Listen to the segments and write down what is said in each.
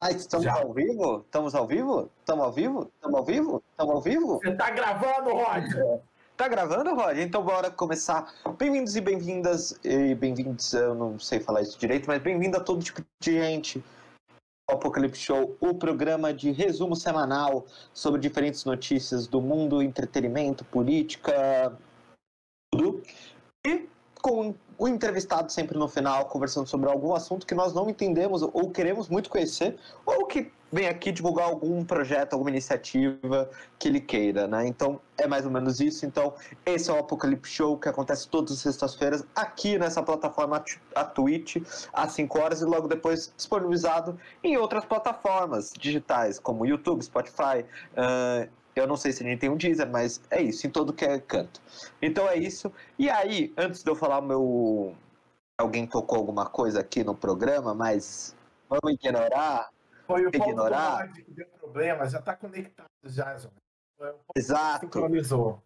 Ah, estamos Já. ao vivo? Estamos ao vivo? Estamos ao vivo? Estamos ao vivo? Estamos ao vivo? Você tá gravando, Rod? Tá gravando, Rod? Então bora começar. Bem-vindos e bem-vindas, e bem-vindos, eu não sei falar isso direito, mas bem-vindo a todo tipo de gente. O Apocalipse Show, o programa de resumo semanal sobre diferentes notícias do mundo, entretenimento, política, tudo. E com o entrevistado sempre no final, conversando sobre algum assunto que nós não entendemos ou queremos muito conhecer, ou que vem aqui divulgar algum projeto, alguma iniciativa que ele queira, né? Então, é mais ou menos isso. Então, esse é o Apocalipse Show, que acontece todas as sextas-feiras aqui nessa plataforma, a Twitch, às 5 horas, e logo depois disponibilizado em outras plataformas digitais, como YouTube, Spotify, uh, eu não sei se a gente tem um Deezer, mas é isso, em todo que é canto. Então é isso. E aí, antes de eu falar o meu. Alguém tocou alguma coisa aqui no programa, mas vamos ignorar. Foi o ignorar. que deu problema, já está conectado já, João. Exato. Sincronizou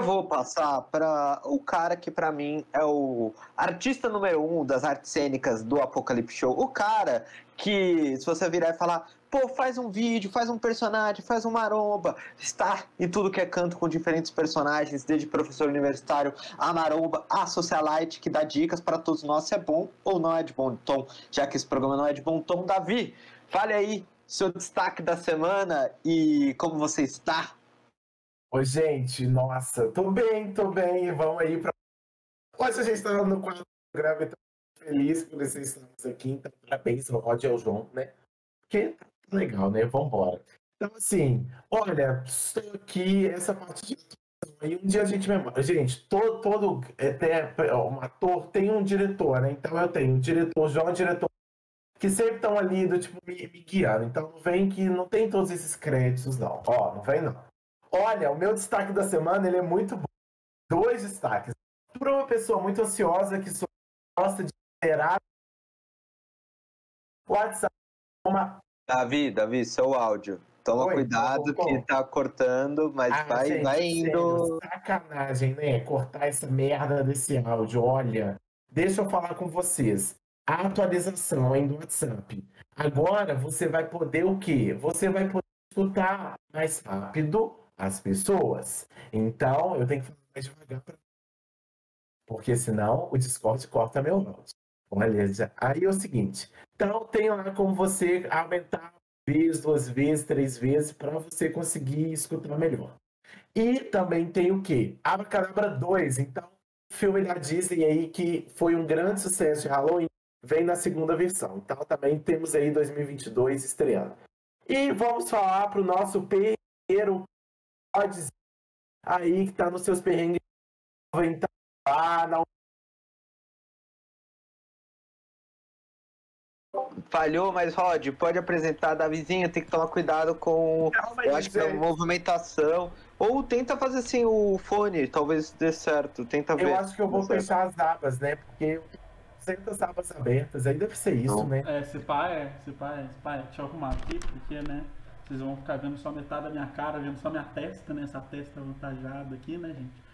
vou passar para o cara que para mim é o artista número um das artes cênicas do Apocalipse Show. O cara que, se você virar e falar, pô, faz um vídeo, faz um personagem, faz uma maromba, está em tudo que é canto com diferentes personagens, desde professor universitário, a maromba, a socialite, que dá dicas para todos nós se é bom ou não é de bom tom, já que esse programa não é de bom tom. Davi, fale aí seu destaque da semana e como você está Oi, gente, nossa, tô bem, tô bem, vamos aí pra. Hoje a gente tá no quadro do programa, então feliz por vocês estarmos aqui, então parabéns ao Rod e ao João, né? Porque tá legal, né? Vambora. Então, assim, olha, estou aqui, essa parte de Aí um dia a gente memora. Gente, todo, todo até um ator tem um diretor, né? Então eu tenho um diretor, João, um diretor, que sempre estão ali do tipo me, me guiando. Então não vem que não tem todos esses créditos, não. Ó, não vem não. Olha, o meu destaque da semana ele é muito bom. Dois destaques. Para uma pessoa muito ansiosa que gosta de esperar WhatsApp uma Davi, Davi, seu áudio. Toma Oi, cuidado que tá cortando, mas ah, vai, gente, vai indo. Sério, sacanagem, né? Cortar essa merda desse áudio. Olha, deixa eu falar com vocês. A atualização aí do WhatsApp. Agora você vai poder o quê? Você vai poder escutar mais rápido as pessoas. Então, eu tenho que falar mais devagar pra... porque senão o Discord corta meu áudio. Olha, aí é o seguinte. Então, tem lá como você aumentar vez, duas vezes, três vezes para você conseguir escutar melhor. E também tem o quê? Abracadabra 2. Então, filme da Disney aí que foi um grande sucesso de Halloween, vem na segunda versão. Então, também temos aí 2022 estreando. E vamos falar para o nosso primeiro pode aí que tá nos seus perrengues entrar lá na Falhou, mas Rod, pode apresentar da vizinha, tem que tomar cuidado com. Não, eu acho que é movimentação. Ou tenta fazer assim o fone, talvez dê certo. Tenta ver. Eu acho que eu vou fechar as abas, né? Porque sempre as abas abertas, aí deve ser isso, Não. né? É, se pá, é, se pá, é, se pá, é. Deixa eu arrumar aqui, porque, né? Vocês vão ficar vendo só metade da minha cara, vendo só minha testa, né? Essa testa avantajada aqui, né, gente?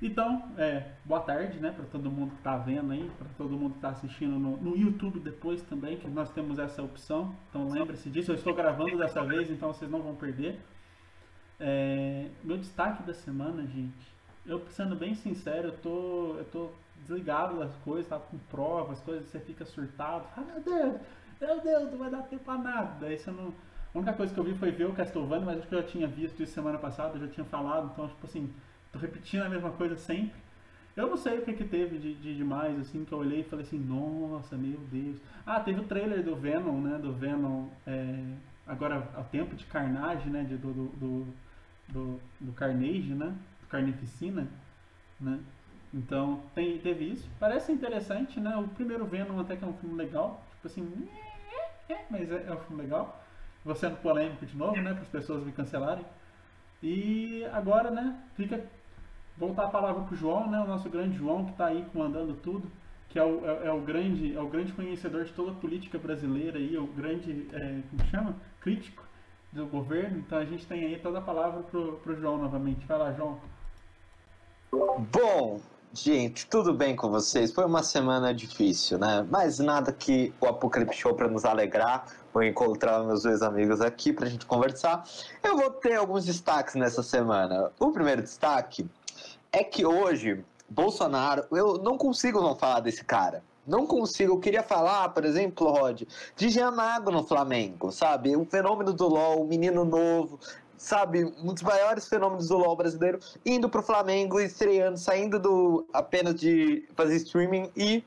Então, é, boa tarde, né, para todo mundo que tá vendo aí, para todo mundo que tá assistindo no, no, YouTube depois também, que nós temos essa opção. Então lembre-se disso, eu estou gravando dessa vez, então vocês não vão perder. É, meu destaque da semana, gente, eu sendo bem sincero, eu tô, eu tô desligado das coisas, tá com provas, coisas, você fica surtado, ah, meu Deus, meu Deus, não vai dar tempo a nada, aí você não a única coisa que eu vi foi ver o Castlevania, mas acho que eu já tinha visto isso semana passada, já tinha falado, então, tipo assim, tô repetindo a mesma coisa sempre. Eu não sei o que que teve de, de demais, assim, que eu olhei e falei assim, nossa, meu Deus. Ah, teve o trailer do Venom, né, do Venom, é, agora ao tempo de Carnage, né, de, do, do, do, do Carnage, né, do Carnificina, né. Então, tem, teve isso. Parece interessante, né, o primeiro Venom até que é um filme legal, tipo assim, mas é, é um filme legal vou sendo polêmico de novo, né, para as pessoas me cancelarem. E agora, né, fica voltar a palavra para o João, né, o nosso grande João que está aí comandando tudo, que é o, é, é, o grande é o grande conhecedor de toda a política brasileira e o grande é, como chama crítico do governo. Então a gente tem aí toda a palavra para o João novamente. Vai lá, João. Bom, Gente, tudo bem com vocês? Foi uma semana difícil, né? Mas nada que o Apocalipse Show para nos alegrar. Vou encontrar meus dois amigos aqui para a gente conversar. Eu vou ter alguns destaques nessa semana. O primeiro destaque é que hoje, Bolsonaro, eu não consigo não falar desse cara. Não consigo. Eu queria falar, por exemplo, Rod, de Gianago no Flamengo, sabe? O fenômeno do LOL, o menino novo, sabe, um dos maiores fenômenos do LoL brasileiro, indo pro Flamengo, estreando, saindo do apenas de fazer streaming e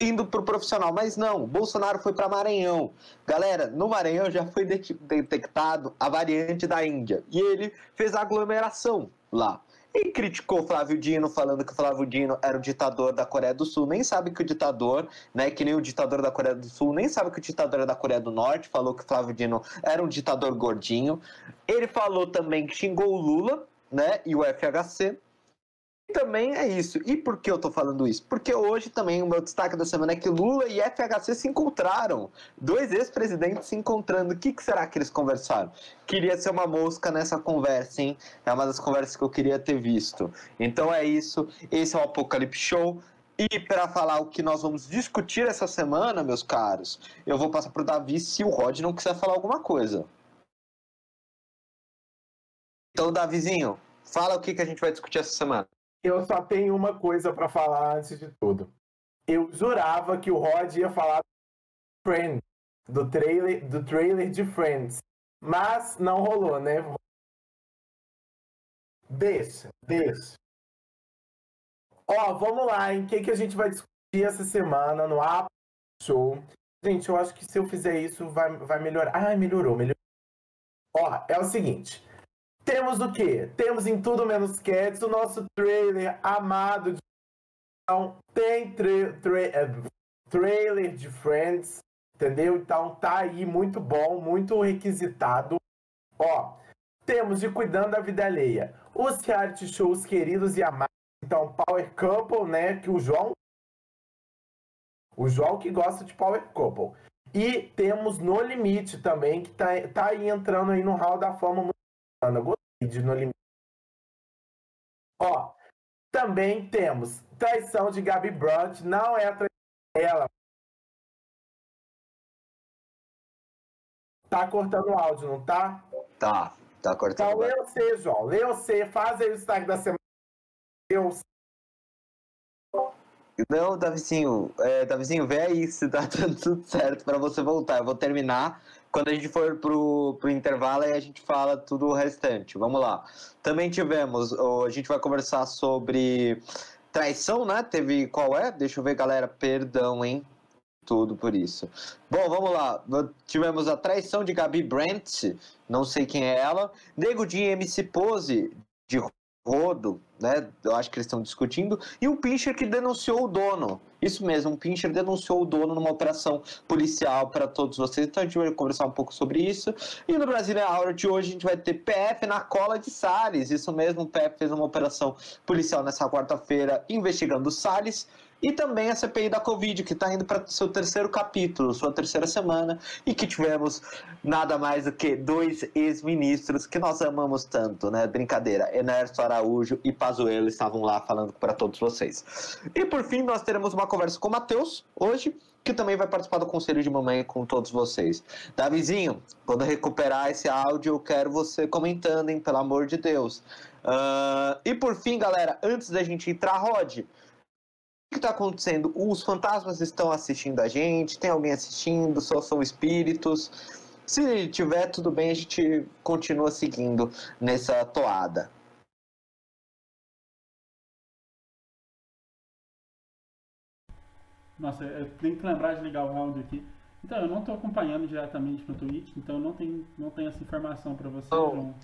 indo pro profissional. Mas não, Bolsonaro foi para Maranhão. Galera, no Maranhão já foi detectado a variante da Índia e ele fez aglomeração lá. E criticou Flávio Dino, falando que o Flávio Dino era o ditador da Coreia do Sul. Nem sabe que o ditador, né, que nem o ditador da Coreia do Sul, nem sabe que o ditador é da Coreia do Norte. Falou que o Flávio Dino era um ditador gordinho. Ele falou também que xingou o Lula, né, e o FHC também é isso. E por que eu tô falando isso? Porque hoje também o meu destaque da semana é que Lula e FHC se encontraram. Dois ex-presidentes se encontrando. O que, que, será que eles conversaram? Queria ser uma mosca nessa conversa, hein? É uma das conversas que eu queria ter visto. Então é isso. Esse é o Apocalipse Show. E para falar o que nós vamos discutir essa semana, meus caros, eu vou passar pro Davi se o Rod não quiser falar alguma coisa. Então, Davizinho, fala o que, que a gente vai discutir essa semana. Eu só tenho uma coisa para falar antes de tudo. Eu jurava que o Rod ia falar do Friends, do trailer, do trailer de Friends, mas não rolou, né? Deixa, deixa. Ó, vamos lá, em que que a gente vai discutir essa semana no App Show? Gente, eu acho que se eu fizer isso vai, vai melhorar. Ah, melhorou, melhorou. Ó, é o seguinte. Temos o quê? Temos em Tudo Menos Cats o nosso trailer amado de. Então, tem tra tra é, trailer de Friends, entendeu? Então tá aí muito bom, muito requisitado. Ó, temos de Cuidando da Vida Alheia, os reality shows queridos e amados. Então, Power Couple, né? Que o João. O João que gosta de Power Couple. E temos No Limite também, que tá, tá aí entrando aí no hall da fama muito de No Limite. Ó, também temos traição de Gabi Brandt, não é a traição dela. Tá cortando o áudio, não tá? Tá, tá cortando. Então, lê você, João. Lê você, faz aí o destaque da semana. Eu não, Davizinho, é, Davizinho, vê aí se tá tudo certo para você voltar. Eu vou terminar quando a gente for pro, pro intervalo, aí a gente fala tudo o restante. Vamos lá. Também tivemos, a gente vai conversar sobre traição, né? Teve qual é? Deixa eu ver, galera. Perdão, hein? Tudo por isso. Bom, vamos lá. Tivemos a traição de Gabi Brent, não sei quem é ela. Nego de MC Pose, de rodo, né? Eu acho que eles estão discutindo. E um pincher que denunciou o dono. Isso mesmo, um pincher denunciou o dono numa operação policial para todos vocês. Então a gente vai conversar um pouco sobre isso. E no Brasil é a hora de hoje a gente vai ter PF na cola de Salles. Isso mesmo, o PF fez uma operação policial nessa quarta-feira investigando o Salles. E também a CPI da Covid, que está indo para seu terceiro capítulo, sua terceira semana, e que tivemos nada mais do que dois ex-ministros que nós amamos tanto, né? Brincadeira, Ernesto Araújo e Pazuello estavam lá falando para todos vocês. E por fim, nós teremos uma conversa com o Matheus hoje, que também vai participar do Conselho de Mamãe com todos vocês. Davizinho, quando recuperar esse áudio, eu quero você comentando, hein? Pelo amor de Deus. Uh, e por fim, galera, antes da gente entrar, Rod, que está acontecendo? Os fantasmas estão assistindo a gente? Tem alguém assistindo? Só são espíritos? Se tiver, tudo bem, a gente continua seguindo nessa toada. Nossa, eu tenho que lembrar de ligar o áudio aqui. Então, eu não estou acompanhando diretamente no Twitch, então não tenho, não tenho essa informação para você, oh. João.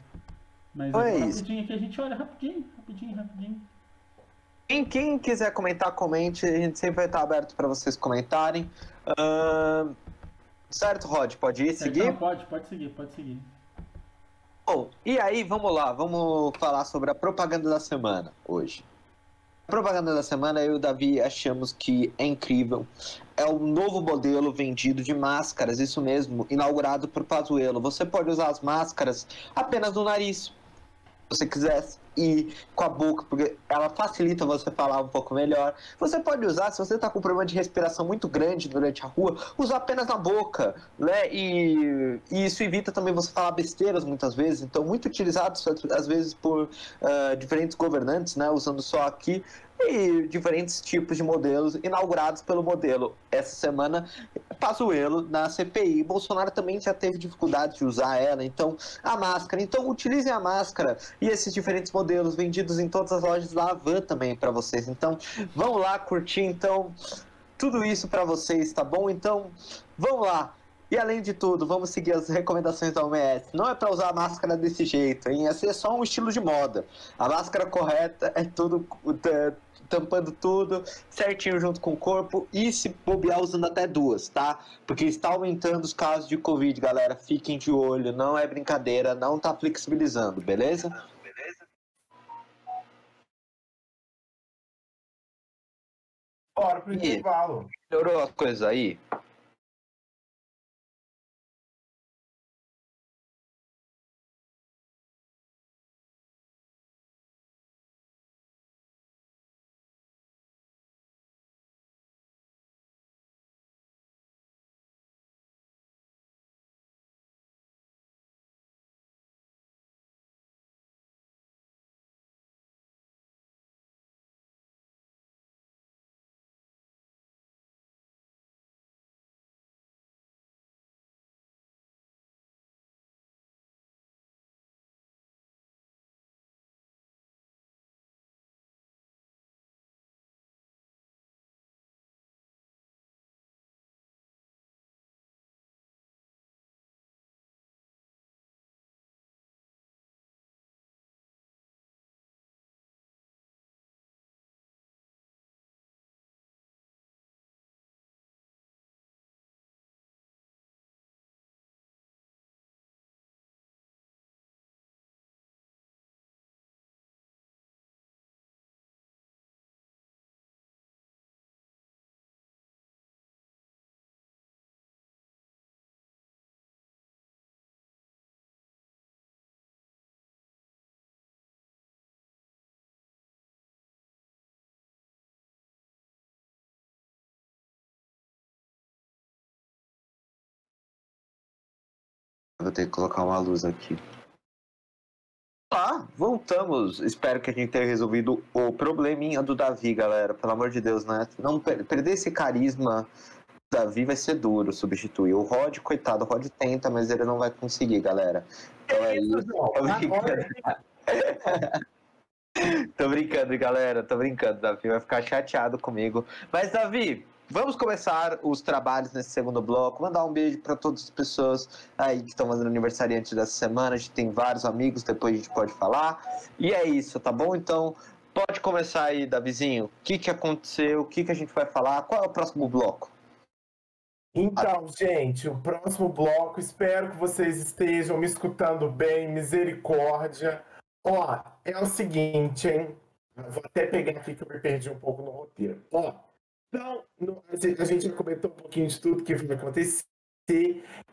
Mas é rapidinho aqui, a gente olha rapidinho, rapidinho, rapidinho. Quem, quem quiser comentar, comente. A gente sempre vai estar aberto para vocês comentarem. Uh, certo, Rod? Pode ir, seguir? Não, pode, pode seguir, pode seguir. Bom, e aí, vamos lá. Vamos falar sobre a propaganda da semana hoje. A propaganda da semana, eu e o Davi achamos que é incrível. É o novo modelo vendido de máscaras, isso mesmo, inaugurado por Pazuello. Você pode usar as máscaras apenas no nariz você quiser ir com a boca, porque ela facilita você falar um pouco melhor. Você pode usar, se você está com um problema de respiração muito grande durante a rua, usar apenas na boca, né? E, e isso evita também você falar besteiras muitas vezes. Então, muito utilizado às vezes por uh, diferentes governantes, né? Usando só aqui e diferentes tipos de modelos inaugurados pelo modelo. Essa semana, Pazuello na CPI. Bolsonaro também já teve dificuldade de usar ela, então a máscara. Então utilizem a máscara e esses diferentes modelos vendidos em todas as lojas da Avan também para vocês. Então vão lá curtir então tudo isso para vocês, tá bom? Então vamos lá. E além de tudo, vamos seguir as recomendações da OMS. Não é para usar a máscara desse jeito, hein? Esse é só um estilo de moda. A máscara correta é tudo tampando tudo, certinho junto com o corpo e se bobear usando até duas, tá? Porque está aumentando os casos de Covid, galera. Fiquem de olho, não é brincadeira, não tá flexibilizando? Beleza? Bora pro intervalo. Melhorou a coisa aí? Vou ter que colocar uma luz aqui. Ah, voltamos. Espero que a gente tenha resolvido o probleminha do Davi, galera. Pelo amor de Deus, né? Não per perder esse carisma Davi vai ser duro substituir. O Rod, coitado, o Rod tenta, mas ele não vai conseguir, galera. Então é isso. Tô brincando. tô brincando, galera. Tô brincando. Davi vai ficar chateado comigo. Mas, Davi, Vamos começar os trabalhos nesse segundo bloco. Mandar um beijo para todas as pessoas aí que estão fazendo aniversariante dessa semana. A gente tem vários amigos, depois a gente pode falar. E é isso, tá bom? Então, pode começar aí, Davizinho. O que, que aconteceu? O que, que a gente vai falar? Qual é o próximo bloco? Então, gente, o próximo bloco, espero que vocês estejam me escutando bem, misericórdia. Ó, é o seguinte, hein? Vou até pegar aqui que eu me perdi um pouco no roteiro. Ó, então, a gente já comentou um pouquinho de tudo que vai acontecer.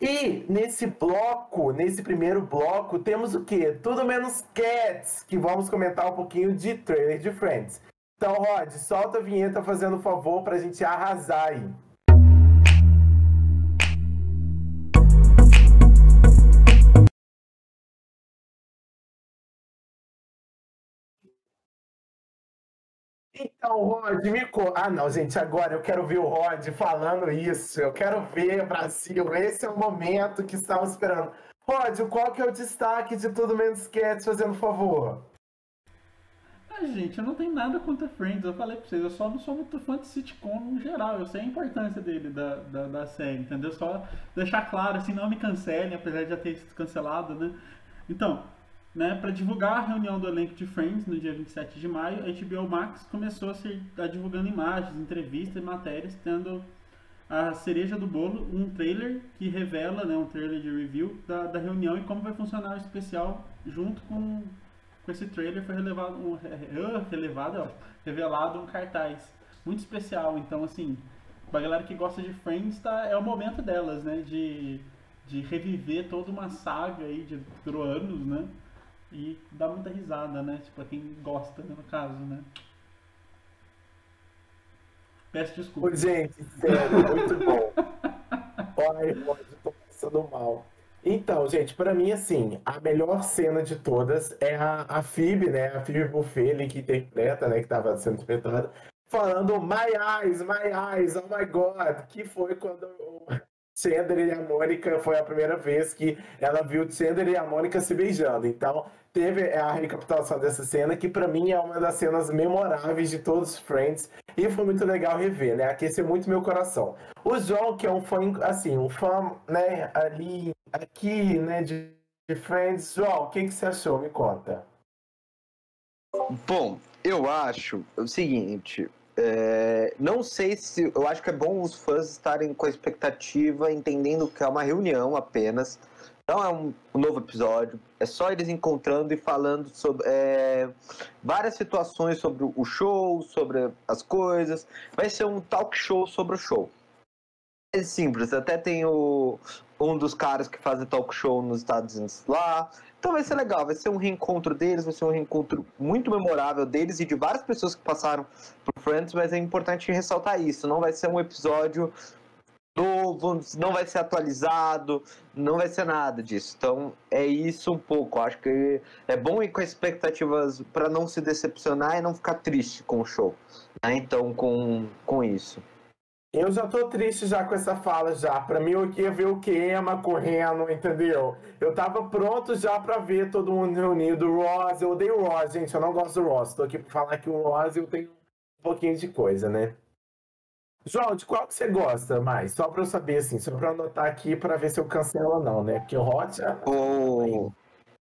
E nesse bloco, nesse primeiro bloco, temos o quê? Tudo menos Cats, que vamos comentar um pouquinho de trailer de Friends. Então, Rod, solta a vinheta fazendo um favor pra gente arrasar aí. Então, Rod, me co... Ah, não, gente, agora eu quero ver o Rod falando isso. Eu quero ver Brasil. Esse é o momento que estamos esperando. Rod, qual que é o destaque de Tudo Menos Cats, fazendo favor? Ah, gente, eu não tenho nada contra Friends. Eu falei pra vocês, eu só não sou muito fã de sitcom no geral. Eu sei a importância dele, da, da, da série, entendeu? Só deixar claro, assim, não me cancelem, apesar de já ter sido cancelado, né? Então, né, para divulgar a reunião do elenco de Friends no dia 27 de maio, a HBO Max começou a ser a divulgando imagens, entrevistas e matérias, tendo a cereja do bolo, um trailer que revela, né, um trailer de review da, da reunião e como vai funcionar o especial junto com, com esse trailer foi relevado, um, relevado, ó, revelado um cartaz muito especial, então assim, pra galera que gosta de Friends, tá, é o momento delas, né, de, de reviver toda uma saga aí de, anos, né, E dá muita risada, né? Tipo, quem gosta, né, no caso, né? Peço desculpa. Gente, sério, muito bom. Ai, eu tô passando mal. Então, gente, pra mim, assim, a melhor cena de todas é a, a Phoebe, né? A Phoebe Buffet ali, que interpreta, né? Que tava sendo interpretada, falando My eyes, my eyes, oh my God, que foi quando o Chandler e a Mônica, foi a primeira vez que ela viu Chandler e a Mônica se beijando. Então, teve a recapitulação dessa cena, que para mim é uma das cenas memoráveis de todos os Friends, e foi muito legal rever, né? Aqueceu muito meu coração. O João, que é um fã, assim, um fã, né, ali, aqui, né, de, de Friends. João, o que, que você achou? Me conta. Bom, eu acho o seguinte, é, não sei se. Eu acho que é bom os fãs estarem com a expectativa, entendendo que é uma reunião apenas. Não é um, novo episódio. É só eles encontrando e falando sobre é, várias situações sobre o show, sobre as coisas. Vai ser um talk show sobre o show. É simples. Até tem o, um dos caras que fazem talk show nos Estados Unidos lá. Então vai ser legal, vai ser um reencontro deles, vai ser um reencontro muito memorável deles e de várias pessoas que passaram por Friends, mas é importante ressaltar isso. Não vai ser um episódio novo, não vai ser atualizado, não vai ser nada disso. Então é isso um pouco. Acho que é bom ir com expectativas para não se decepcionar e não ficar triste com o show. Né? Então com, com isso. Eu já tô triste já com essa fala já. Pra mim eu queria ver o Kema correndo, entendeu? Eu tava pronto já pra ver todo mundo reunido. O Ross, eu odeio o Ross, gente. Eu não gosto do Ross. Tô aqui pra falar que o Ross eu tenho um pouquinho de coisa, né? João, de qual que você gosta mais? Só pra eu saber, assim, só pra anotar aqui pra ver se eu cancelo ou não, né? Porque o Hot é... O...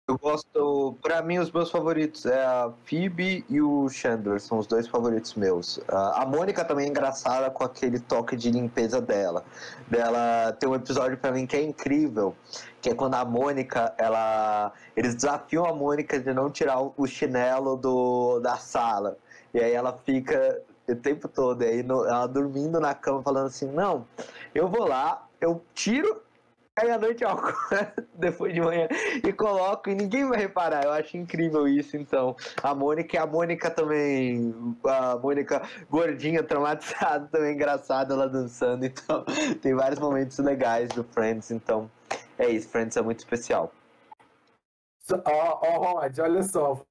Eu gosto. Pra mim, os meus favoritos é a Phoebe e o Chandler, são os dois favoritos meus. A Mônica também é engraçada com aquele toque de limpeza dela. Dela tem um episódio para mim que é incrível, que é quando a Mônica, ela. Eles desafiam a Mônica de não tirar o chinelo do, da sala. E aí ela fica o tempo todo, aí no, ela dormindo na cama, falando assim: Não, eu vou lá, eu tiro cai à noite álcool depois de manhã e coloco e ninguém vai reparar. Eu acho incrível isso, então. A Mônica e a Mônica também, a Mônica gordinha, traumatizada, também engraçada, ela dançando. Então, tem vários momentos legais do Friends, então é isso, Friends é muito especial. Ó, oh, oh, Rod, olha só.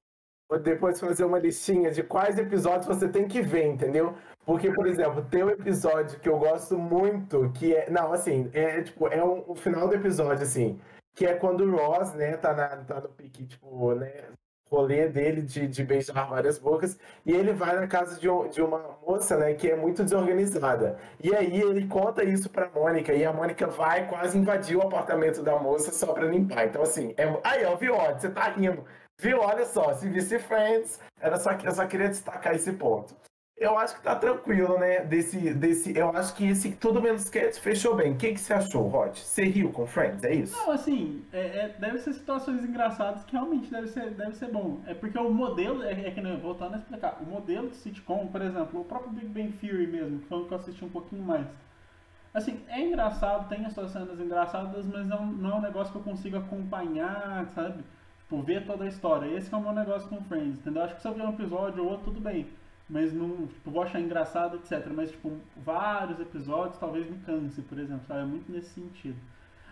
Depois fazer uma listinha de quais episódios você tem que ver, entendeu? Porque, por exemplo, tem um episódio que eu gosto muito, que é. Não, assim, é tipo, é um, o final do episódio, assim, que é quando o Ross, né, tá, na, tá no pique, tipo, né, rolê dele de, de beijar várias bocas, e ele vai na casa de, de uma moça, né, que é muito desorganizada. E aí ele conta isso pra Mônica, e a Mônica vai quase invadir o apartamento da moça só pra limpar. Então, assim, é... aí, ó, viu, ó, você tá rindo. Viu? Olha só, se visse Friends, era só, eu só queria destacar esse ponto. Eu acho que tá tranquilo, né? Desse, desse, eu acho que esse Tudo Menos Cats fechou bem. O que, que você achou, Rod? Você riu com Friends, é isso? Não, assim, é, é, deve ser situações engraçadas que realmente deve ser, deve ser bom. É porque o modelo, é, é que nem voltando a explicar, o modelo de sitcom, por exemplo, o próprio Big Bang Theory mesmo, que foi o que eu assisti um pouquinho mais. Assim, é engraçado, tem as suas cenas engraçadas, mas não, não é um negócio que eu consigo acompanhar, sabe? Tipo, ver toda a história. Esse é o meu negócio com Friends, entendeu? Acho que se eu ver um episódio ou outro, tudo bem mas não, tipo, vou achar engraçado, etc. Mas, tipo, vários episódios talvez me canse, por exemplo, sabe? É muito nesse sentido.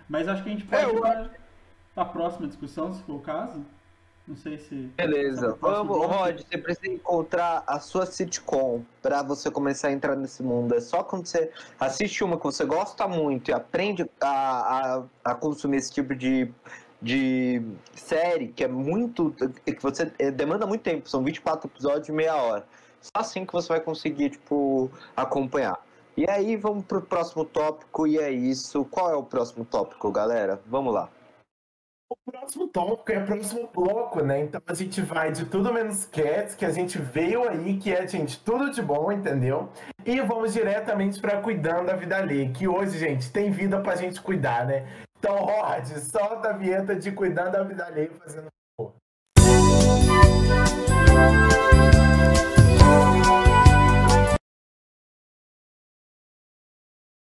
Mas acho que a gente pode é, ir para a próxima discussão, se for o caso. Não sei se. Beleza. Vamos, Rod, você precisa encontrar a sua sitcom para você começar a entrar nesse mundo. É só quando você assiste uma que você gosta muito e aprende a, a, a consumir esse tipo de, de série, que é muito. que você é, demanda muito tempo, são 24 episódios de meia hora. Só assim que você vai conseguir, tipo, acompanhar. E aí, vamos pro próximo tópico, e é isso. Qual é o próximo tópico, galera? Vamos lá. O próximo tópico é o próximo bloco, né? Então a gente vai de tudo menos cats, que a gente veio aí, que é, gente, tudo de bom, entendeu? E vamos diretamente para cuidando da vida alheia, que hoje, gente, tem vida pra gente cuidar, né? Então, Rod, solta a vinheta de cuidando da vida alheia fazendo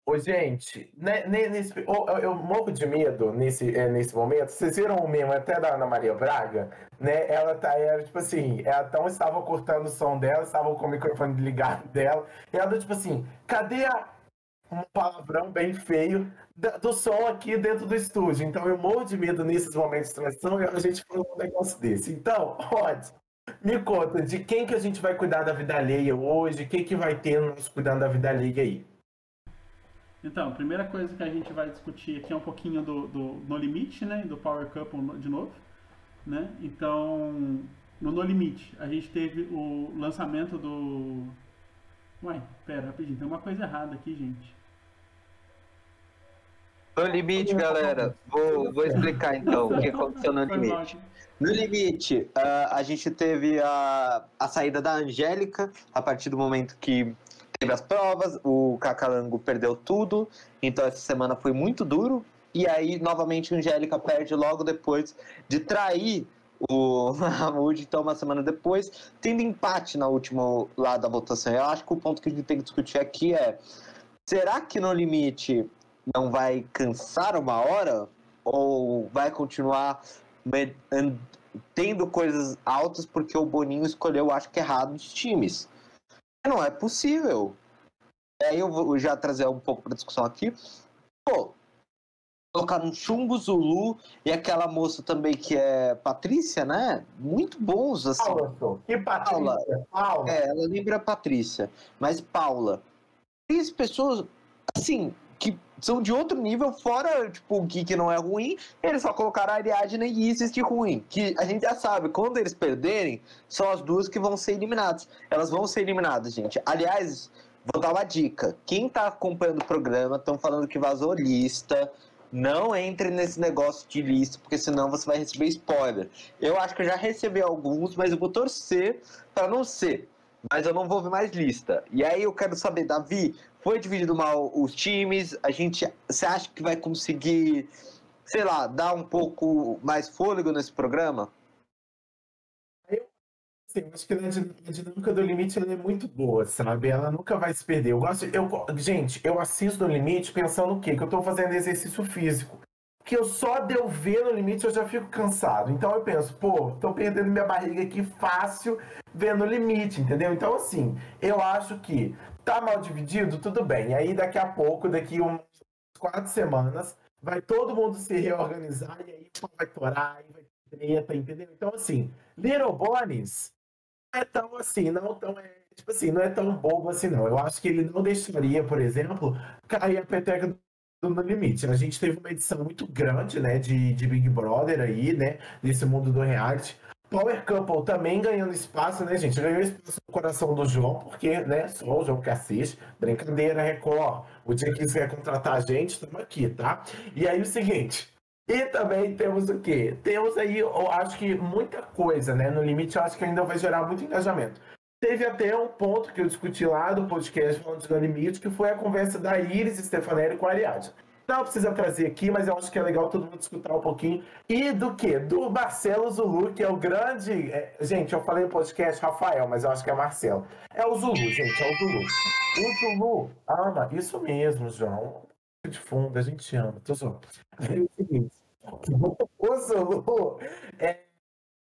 Ô, gente, né, nesse, eu, eu morro de medo nesse, é, nesse momento. Vocês viram o meme até da Ana Maria Braga? Né? Ela tá, era tipo assim, ela então estava cortando o som dela, estava com o microfone ligado dela, e ela tipo assim, cadê a, um palavrão bem feio do som aqui dentro do estúdio? Então eu morro de medo nesses momentos de transição e a gente falou um negócio desse. Então, Rod, me conta, de quem que a gente vai cuidar da vida alheia hoje? Quem que vai ter nós cuidando da vida alheia aí? Então, a primeira coisa que a gente vai discutir aqui é um pouquinho do, do No Limite, né? Do Power Couple de novo. Né? Então, no No Limite, a gente teve o lançamento do. Uai, pera, rapidinho, tem uma coisa errada aqui, gente. No limite, galera, vou, vou explicar então o que aconteceu no limite. No limite, uh, a gente teve a, a saída da Angélica a partir do momento que teve as provas, o Cacalango perdeu tudo, então essa semana foi muito duro. E aí, novamente, a Angélica perde logo depois de trair o Mahmoud, então uma semana depois, tendo empate na última lá da votação. Eu acho que o ponto que a gente tem que discutir aqui é: será que no limite não vai cansar uma hora? Ou vai continuar tendo coisas altas porque o Boninho escolheu, acho que errado, os times? Não é possível. Aí eu vou já trazer um pouco para discussão aqui. Pô, colocar um Chumbo Zulu e aquela moça também que é Patrícia, né? Muito bons, assim. Paula, que Patrícia? Paula. Paula. É, ela lembra a Patrícia, mas Paula. Três pessoas, assim, são de outro nível, fora, tipo, o que não é ruim, eles só colocaram a Ariadne e Isis de ruim. Que a gente já sabe, quando eles perderem, são as duas que vão ser eliminadas. Elas vão ser eliminadas, gente. Aliás, vou dar uma dica. Quem tá acompanhando o programa, estão falando que vazou lista. Não entre nesse negócio de lista, porque senão você vai receber spoiler. Eu acho que eu já recebi alguns, mas eu vou torcer para não ser. Mas eu não vou ver mais lista. E aí eu quero saber, Davi, foi dividido mal os times? A gente, você acha que vai conseguir, sei lá, dar um pouco mais fôlego nesse programa? Eu, sim, acho que a dinâmica do limite é muito boa, sabe? Ela nunca vai se perder. Eu gosto, eu, gente, eu assisto no limite pensando o quê? Que eu tô fazendo exercício físico que eu só de eu ver no limite eu já fico cansado. Então eu penso, pô, tô perdendo minha barriga aqui fácil vendo o limite, entendeu? Então assim, eu acho que tá mal dividido, tudo bem. Aí daqui a pouco, daqui umas quatro semanas, vai todo mundo se reorganizar e aí vai torar, vai ter treta, entendeu? Então assim, Little Bonis é tão assim, não tão é, tipo assim, não é tão bobo assim não. Eu acho que ele não deixaria, por exemplo, cair a peteca no limite. A gente teve uma edição muito grande, né, de, de Big Brother aí, né, nesse mundo do reality. Power Couple também ganhando espaço, né, gente? Ganhou espaço no coração do João, porque, né, só o João que assiste. Brincadeira, Record. O dia que quiser contratar a gente, estamos aqui, tá? E aí o seguinte. E também temos o quê? Temos aí, eu acho que muita coisa, né? No limite, eu acho que ainda vai gerar muito engajamento. Teve até um ponto que eu discuti lá do podcast falando de No Limite, que foi a conversa da Iris Stefanelli com a Ariadne. Não precisa trazer aqui, mas eu acho que é legal todo mundo escutar um pouquinho. E do que? Do Marcelo Zulu, que é o grande. É, gente, eu falei no podcast Rafael, mas eu acho que é Marcelo. É o Zulu, gente, é o Zulu. O Zulu ama, isso mesmo, João. De fundo, a gente ama. Tô. É o Zulu é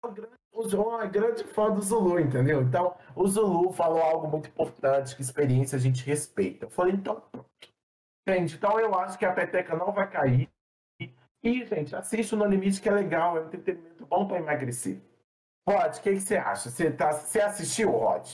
o o João é grande fã do Zulu, entendeu? Então, o Zulu falou algo muito importante, que experiência a gente respeita. Eu falei, então, pronto. Entende? Então, eu acho que a peteca não vai cair. E, gente, assiste o No Limite, que é legal, é um entretenimento bom para emagrecer. Rod, o que, você acha? Você, tá, assistiu, Rod?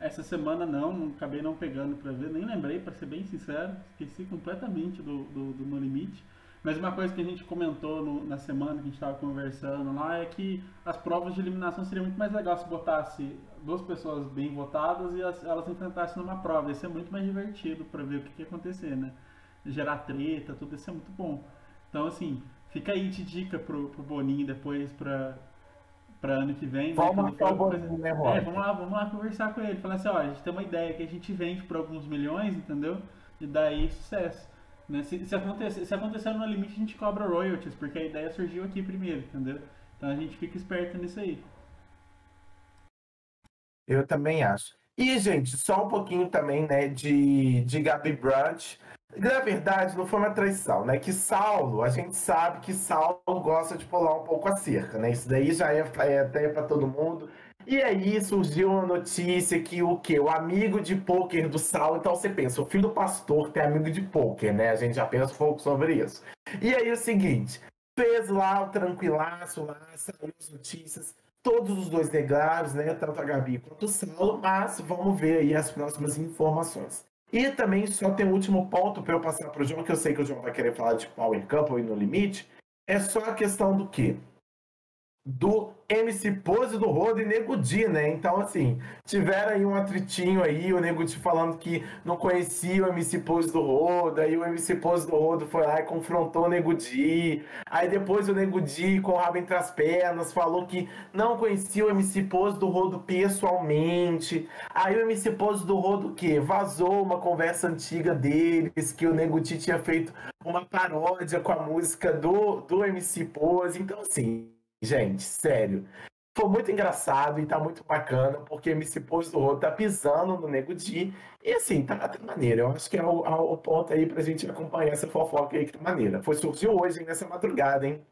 Essa semana não acabei não pegando para ver, nem lembrei, para ser bem sincero. Esqueci completamente do, do, do No Limite. Mas uma coisa que a gente comentou no, na semana que a gente estava conversando lá é que as provas de eliminação seria muito mais legal se botasse duas pessoas bem votadas e as, elas enfrentassem numa prova. Ia ser muito mais divertido para ver o que, que ia acontecer, né? Gerar treta, tudo isso é muito bom. Então, assim, fica aí de dica pro, pro Boninho depois para para ano que vem. Né? Vamos né? o Boninho, né, É, vamos lá, vamos lá conversar com ele. Falar assim, ó, a gente tem uma ideia que a gente vende por alguns milhões, entendeu? E daí sucesso. Né? Se, se, acontecer, se acontecer no limite, a gente cobra royalties, porque a ideia surgiu aqui primeiro, entendeu? Então a gente fica esperto nisso aí. Eu também acho. E, gente, só um pouquinho também, né, de, de Gabi Brandt. Na verdade, não foi uma traição, né? Que Saulo, a gente sabe que Saulo gosta de pular um pouco a cerca, né? Isso daí já é, é até para todo mundo. E aí surgiu uma notícia que o que O amigo de pôquer do Saulo. Então você pensa, o filho do pastor tem amigo de pôquer, né? A gente já pensa um pouco sobre isso. E aí o seguinte, fez lá o tranquilaço, lá, saiu as notícias todos os dois negados, né? Tanto a Gabi quanto o Saulo, mas vamos ver aí as próximas informações. E também só tem um último ponto para eu passar para o João, que eu sei que o João vai querer falar de Power Couple e no limite. É só a questão do quê? Do MC Pose do Rodo e Nego Di, né? Então, assim, tiveram aí um atritinho aí, o Nego Di falando que não conhecia o MC Pose do Rodo, aí o MC Pose do Rodo foi lá e confrontou o Nego Di, aí depois o Nego Di, com o rabo entre as pernas, falou que não conhecia o MC Pose do Rodo pessoalmente, aí o MC Pose do Rodo, que vazou uma conversa antiga deles, que o Nego Di tinha feito uma paródia com a música do, do MC Pose, então, assim gente, sério. Foi muito engraçado e tá muito bacana, porque MC Rodo tá pisando no Nego Di. E assim, tá, tá maneiro. Eu acho que é o, o ponto aí pra gente acompanhar essa fofoca aí que tá maneira. Foi surgiu hoje, nessa madrugada, hein?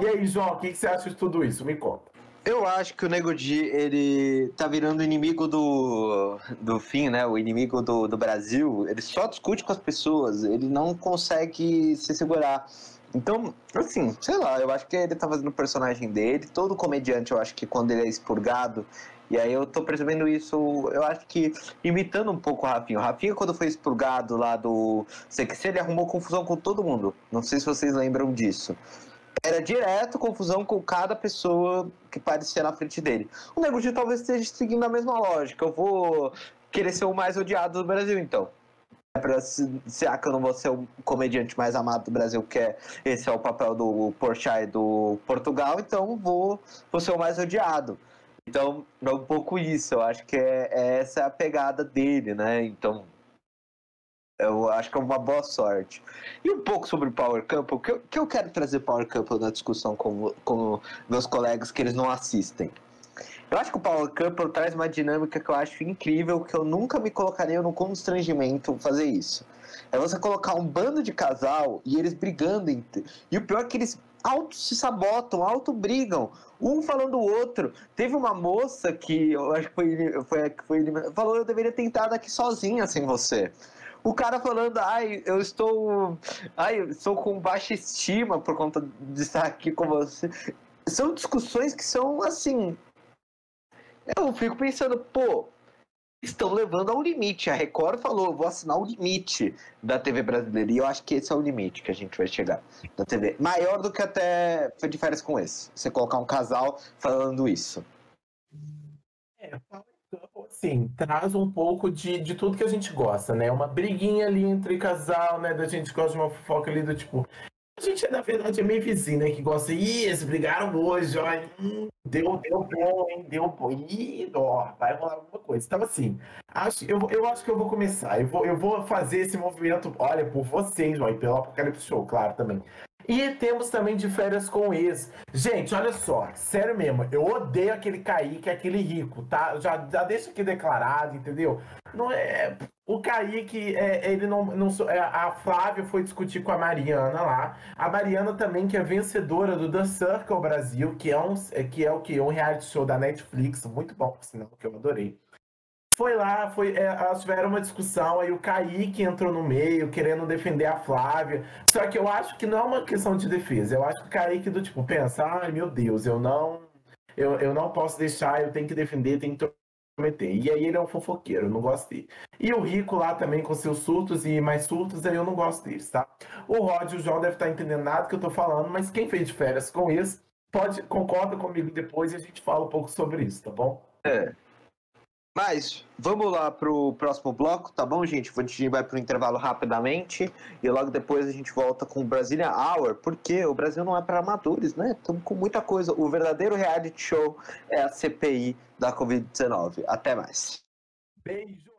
E aí, João, o que, que você acha de tudo isso? Me conta. Eu acho que o Nego Di, ele tá virando inimigo do, do fim, né? O inimigo do, do Brasil. Ele só discute com as pessoas, ele não consegue se segurar. Então, assim, sei lá, eu acho que ele tá fazendo o personagem dele. Todo comediante, eu acho que quando ele é expurgado, e aí eu tô percebendo isso, eu acho que imitando um pouco o Rafinha. O Rafinha, quando foi expurgado lá do CQC, ele arrumou confusão com todo mundo. Não sei se vocês lembram disso. Era direto confusão com cada pessoa que parecia na frente dele. O Nego Di talvez esteja seguindo a mesma lógica. Eu vou querer ser o mais odiado do Brasil, então para será que eu não vou ser o comediante mais amado do Brasil, que é esse é o papel do Porchat do Portugal, então vou, vou ser o mais odiado. Então, é um pouco isso, eu acho que é, é essa a pegada dele, né? Então, eu acho que é uma boa sorte. E um pouco sobre o Power Couple, que eu, que eu quero trazer Power Couple na discussão com, com meus colegas que eles não assistem. Eu acho que o Power Couple traz uma dinâmica que eu acho incrível, que eu nunca me colocaria no constrangimento fazer isso. É você colocar um bando de casal e eles brigando. Entre... E o pior é que eles auto se sabotam, auto brigam, um falando o outro. Teve uma moça que eu acho que foi, foi, foi falou eu deveria tentar aqui sozinha sem você. O cara falando, ai, eu estou, ai, eu estou com baixa estima por conta de estar aqui com você. São discussões que são assim eu fico pensando, pô, estão levando ao limite. A Record falou, vou assinar o limite da TV brasileira. E eu acho que esse é o limite que a gente vai chegar da TV. Maior do que até foi de férias com esse. Você colocar um casal falando isso. É, sim, traz um pouco de, de tudo que a gente gosta, né? Uma briguinha ali entre casal, né? Da gente gosta de uma fofoca ali do tipo, a gente, na verdade, é meio vizinho, né? Que gosta, ih, eles brigaram hoje, ó, hum, deu, deu bom, hein? Deu bom. Ih, ó, vai rolar alguma coisa. Então, assim, acho, eu, eu acho que eu vou começar. Eu vou, eu vou fazer esse movimento, olha, por vocês, ó, e pelo Apocalipse Show, claro, também. E temos também de férias com ex. Gente, olha só, sério mesmo, eu odeio aquele Kaique, aquele rico, tá? Já, já deixa aqui declarado, entendeu? Não é. O Kaique, é, ele não. não é, a Flávia foi discutir com a Mariana lá. A Mariana também, que é vencedora do The Circle Brasil, que é, um, que é o que? Um reality show da Netflix, muito bom, sinal, que eu adorei foi lá, foi, é, elas tiveram uma discussão, aí o Kaique entrou no meio, querendo defender a Flávia. Só que eu acho que não é uma questão de defesa. Eu acho que o Kaique do tipo, pensa, ai meu Deus, eu não. Eu, eu não posso deixar, eu tenho que defender, tenho que prometer. E aí ele é um fofoqueiro, eu não gosto dele. E o Rico lá também com seus surtos e mais surtos, aí eu não gosto deles, tá? O Rod e o João devem estar entendendo nada que eu tô falando, mas quem fez de férias com isso, pode, concorda comigo depois e a gente fala um pouco sobre isso, tá bom? É, mas vamos lá pro próximo bloco, tá bom, gente? A gente vai pro intervalo rapidamente e logo depois a gente volta com o Brasília Hour, porque o Brasil não é para amadores, né? Estamos com muita coisa. O verdadeiro reality show é a CPI da Covid-19. Até mais. Beijo.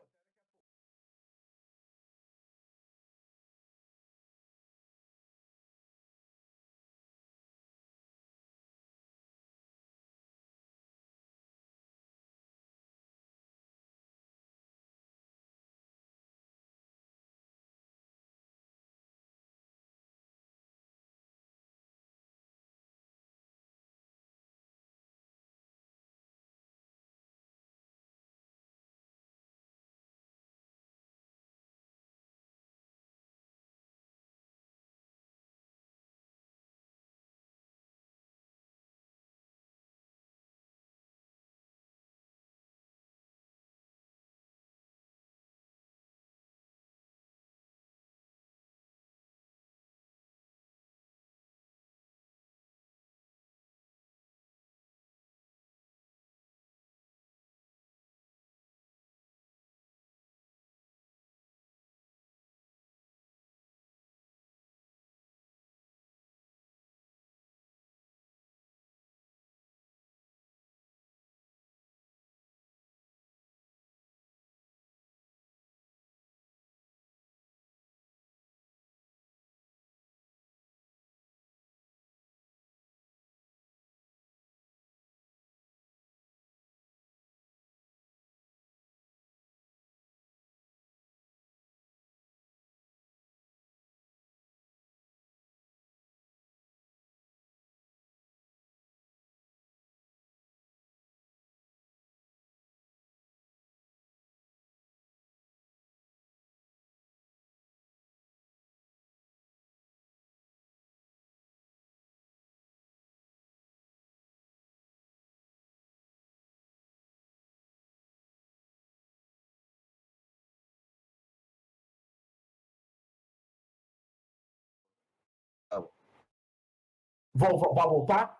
Vou, voltar?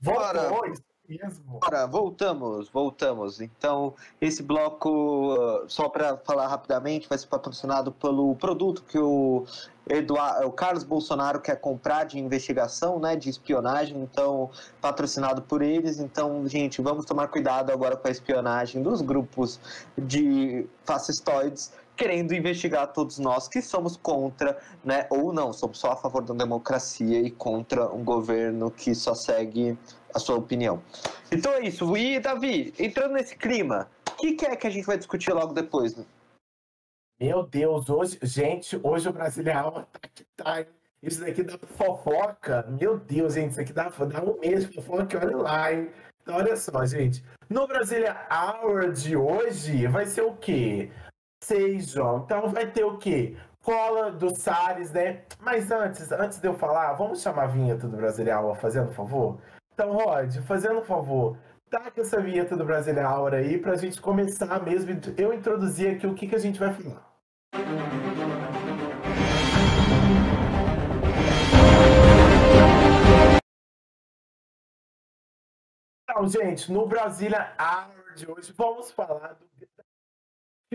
Bora. Voltou, isso mesmo. Agora, voltamos, voltamos. Então, esse bloco, uh, só para falar rapidamente, vai ser patrocinado pelo produto que o, Eduardo, o Carlos Bolsonaro quer comprar de investigação, né, de espionagem, então, patrocinado por eles. Então, gente, vamos tomar cuidado agora com a espionagem dos grupos de fascistoides querendo investigar todos nós que somos contra, né, ou não, somos só a favor da democracia e contra um governo que só segue a sua opinião. Então é isso. E, Davi, entrando nesse clima, o que, que, é que a gente vai discutir logo depois? Né? Meu Deus, hoje, gente, hoje o Alma tá que tá. Isso daqui dá fofoca. Meu Deus, gente, isso aqui dá, dá um mês de fofoca, olha lá, hein? Então, olha só, gente. No Brasília Hour de hoje vai ser o quê? Sei, João. Então vai ter o quê? Cola do Salles, né? Mas antes, antes de eu falar, vamos chamar a vinheta do Brasília Hour, fazendo favor? Então, Rod, fazendo um favor, taca essa vinheta do Brasília Aura aí pra gente começar mesmo. Eu introduzir aqui o que, que a gente vai falar. Então, gente, no Brasília Hour de hoje, vamos falar do,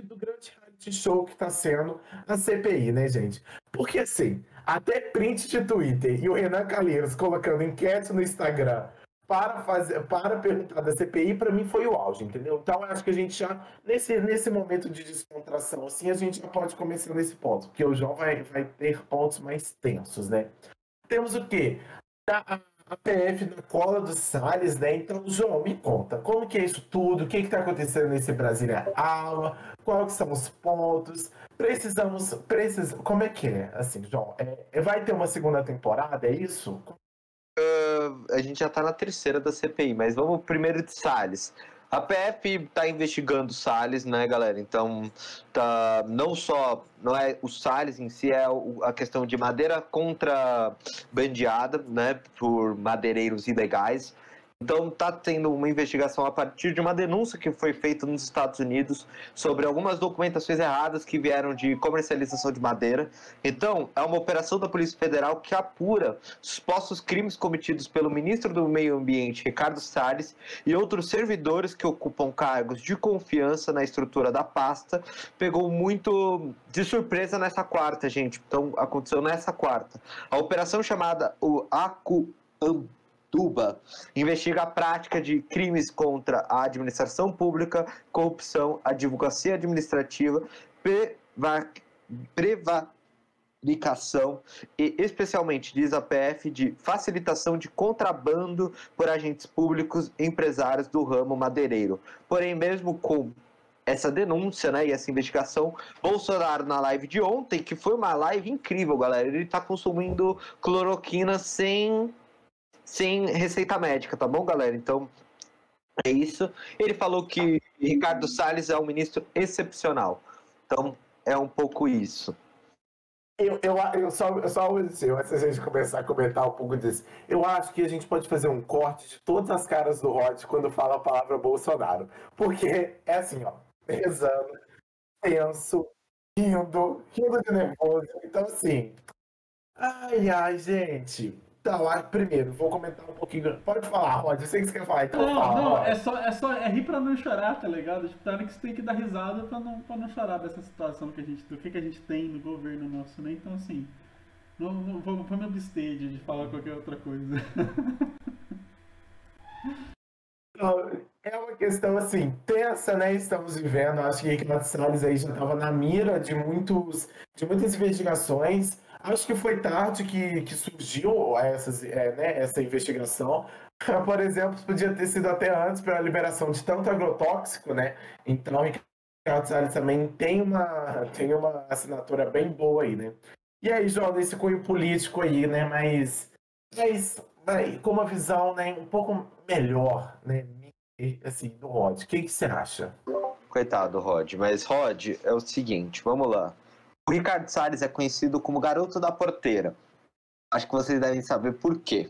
do grande reality show que está sendo a CPI, né, gente? Porque assim, até print de Twitter e o Renan Calheiros colocando enquete no Instagram para fazer, para perguntar da CPI, para mim foi o auge, entendeu? Então acho que a gente já nesse nesse momento de descontração, assim, a gente já pode começar nesse ponto, porque o João vai vai ter pontos mais tensos, né? Temos o quê? A, a PF na cola do Salles, né? Então, João, me conta, como que é isso tudo? O que está acontecendo nesse Brasília Aula? Quais são os pontos? Precisamos, precis... como é que é? Assim, João, é, vai ter uma segunda temporada, é isso? Uh, a gente já está na terceira da CPI, mas vamos primeiro de Salles. A PF está investigando o Salles, né, galera? Então, tá, não só não é o Salles em si, é a questão de madeira contra bandeada, né, por madeireiros ilegais. Então está tendo uma investigação a partir de uma denúncia que foi feita nos Estados Unidos sobre algumas documentações erradas que vieram de comercialização de madeira. Então é uma operação da Polícia Federal que apura supostos crimes cometidos pelo ministro do Meio Ambiente, Ricardo Salles, e outros servidores que ocupam cargos de confiança na estrutura da pasta. Pegou muito de surpresa nessa quarta, gente. Então aconteceu nessa quarta. A operação chamada o Acu Tuba investiga a prática de crimes contra a administração pública, corrupção, advocacia administrativa, prevaricação e, especialmente, diz a PF, de facilitação de contrabando por agentes públicos e empresários do ramo madeireiro. Porém, mesmo com essa denúncia, né, e essa investigação, Bolsonaro na live de ontem, que foi uma live incrível, galera, ele está consumindo cloroquina sem sem receita médica, tá bom, galera? Então, é isso. Ele falou que Ricardo Salles é um ministro excepcional. Então, é um pouco isso. Eu, eu, eu só, só assim, antes da gente começar a comentar um pouco disso, eu acho que a gente pode fazer um corte de todas as caras do Rod quando fala a palavra Bolsonaro. Porque é assim, ó, rezando, tenso, rindo, rindo de nervoso. Então, assim, ai, ai, gente, Tá lá, primeiro, vou comentar um pouquinho. Pode falar, Rod, eu sei que você quer falar, então não, fala. Não, é só, é só é rir pra não chorar, tá ligado? Tipo, tá que você tem que dar risada pra não, pra não chorar dessa situação que a gente, do que, que a gente tem no governo nosso, né? Então, assim, não, não, vou, vou me abster de falar qualquer outra coisa. É uma questão assim, tensa, né? Estamos vivendo. Acho que Ricardo Salles aí já estava na mira de, muitos, de muitas investigações. Acho que foi tarde que, que surgiu essas, é, né, essa investigação. Por exemplo, podia ter sido até antes pela liberação de tanto agrotóxico, né? Então, Ricardo Salles também tem uma, tem uma assinatura bem boa aí, né? E aí, João, desse cunho político aí, né? Mas, mas, mas com uma visão né, um pouco melhor, né? Assim, do Rod. O que, que você acha? Coitado, Rod. Mas, Rod, é o seguinte, vamos lá. O Ricardo Salles é conhecido como garoto da porteira. Acho que vocês devem saber por quê.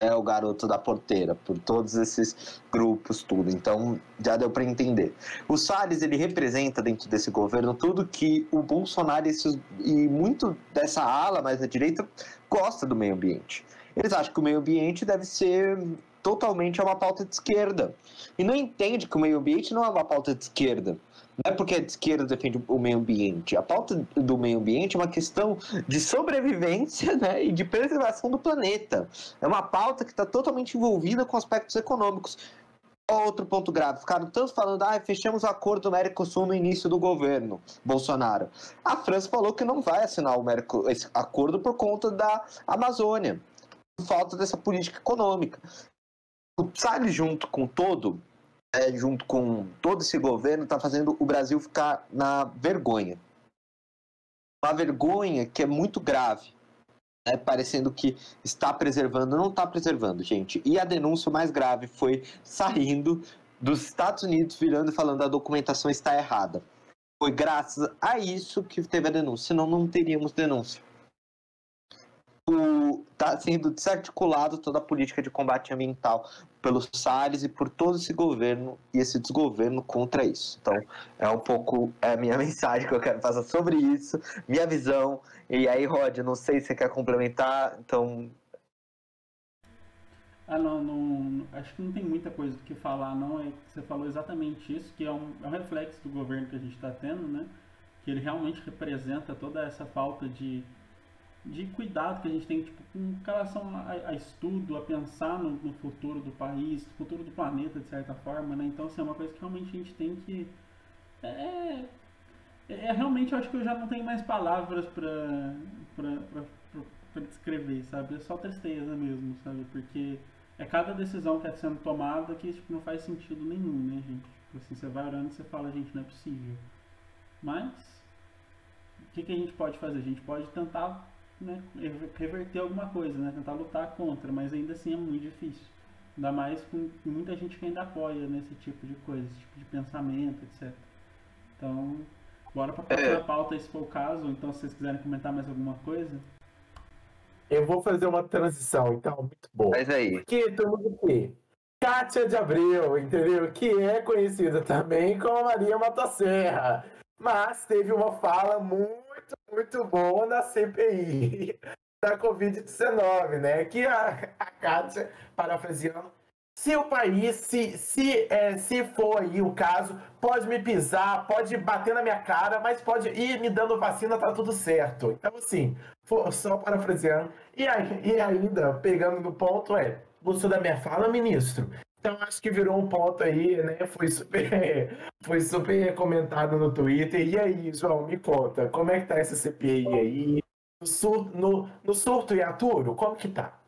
É o garoto da porteira, por todos esses grupos, tudo. Então, já deu para entender. O Salles, ele representa dentro desse governo tudo que o Bolsonaro e, esses, e muito dessa ala mais à direita gosta do meio ambiente. eles acham que o meio ambiente deve ser totalmente uma pauta de esquerda. E não entende que o meio ambiente não é uma pauta de esquerda. Não é porque a esquerda defende o meio ambiente. A pauta do meio ambiente é uma questão de sobrevivência né, e de preservação do planeta. É uma pauta que está totalmente envolvida com aspectos econômicos. Outro ponto grave, ficaram tanto falando, ah, fechamos o acordo do Mercosul no início do governo Bolsonaro. A França falou que não vai assinar o esse acordo por conta da Amazônia, por falta dessa política econômica. O junto com todo, é, junto com todo esse governo, está fazendo o Brasil ficar na vergonha. Uma vergonha que é muito grave. Né? Parecendo que está preservando, não está preservando, gente. E a denúncia mais grave foi saindo dos Estados Unidos, virando e falando a documentação está errada. Foi graças a isso que teve a denúncia, senão não teríamos denúncia está sendo desarticulado toda a política de combate ambiental pelos Salles e por todo esse governo e esse desgoverno contra isso. Então, é um pouco é a minha mensagem que eu quero passar sobre isso, minha visão. E aí, Rod, não sei se você quer complementar, então. Ah, não, não, acho que não tem muita coisa do que falar, não. É você falou exatamente isso, que é um, é um reflexo do governo que a gente está tendo, né? Que ele realmente representa toda essa falta de de cuidado que a gente tem tipo, com relação a, a estudo, a pensar no, no, futuro do país, futuro do planeta, de certa forma, né? Então, assim, é uma coisa que realmente a gente tem que... É, é, é realmente, eu acho que eu já não tenho mais palavras para descrever, sabe? É só tristeza mesmo, sabe? Porque é cada decisão que está sendo tomada que tipo, não faz sentido nenhum, né, gente? Tipo assim, você vai orando e você fala, gente, não é possível. Mas, o que, que a gente pode fazer? A gente pode tentar né, reverter alguma coisa, né, tentar lutar contra, mas ainda assim é muito difícil. Ainda mais com muita gente que ainda apoia nesse tipo de coisa, esse tipo de pensamento, etc. Então, bora para a próxima é. pauta, se for o caso. Então, se vocês quiserem comentar mais alguma coisa. Eu vou fazer uma transição, então, muito boa. Mas aí. Porque temos o quê? Kátia de Abreu, entendeu? Que é conhecida também como Maria Motosserra. Mas teve uma fala muito muito bom na CPI da Covid-19, né? Que a, a Kátia, parafraseando, se o país, se, se, é, se for aí o caso, pode me pisar, pode bater na minha cara, mas pode ir me dando vacina, tá tudo certo. Então, assim, só parafraseando. E, aí, e ainda, pegando no ponto, é, gostou da minha fala, ministro? Então acho que virou um ponto aí, né? Foi super, foi super comentado no Twitter. E aí, João, me conta, como é que tá essa CPI aí? No, sur, no, no surto e aturo, como que tá?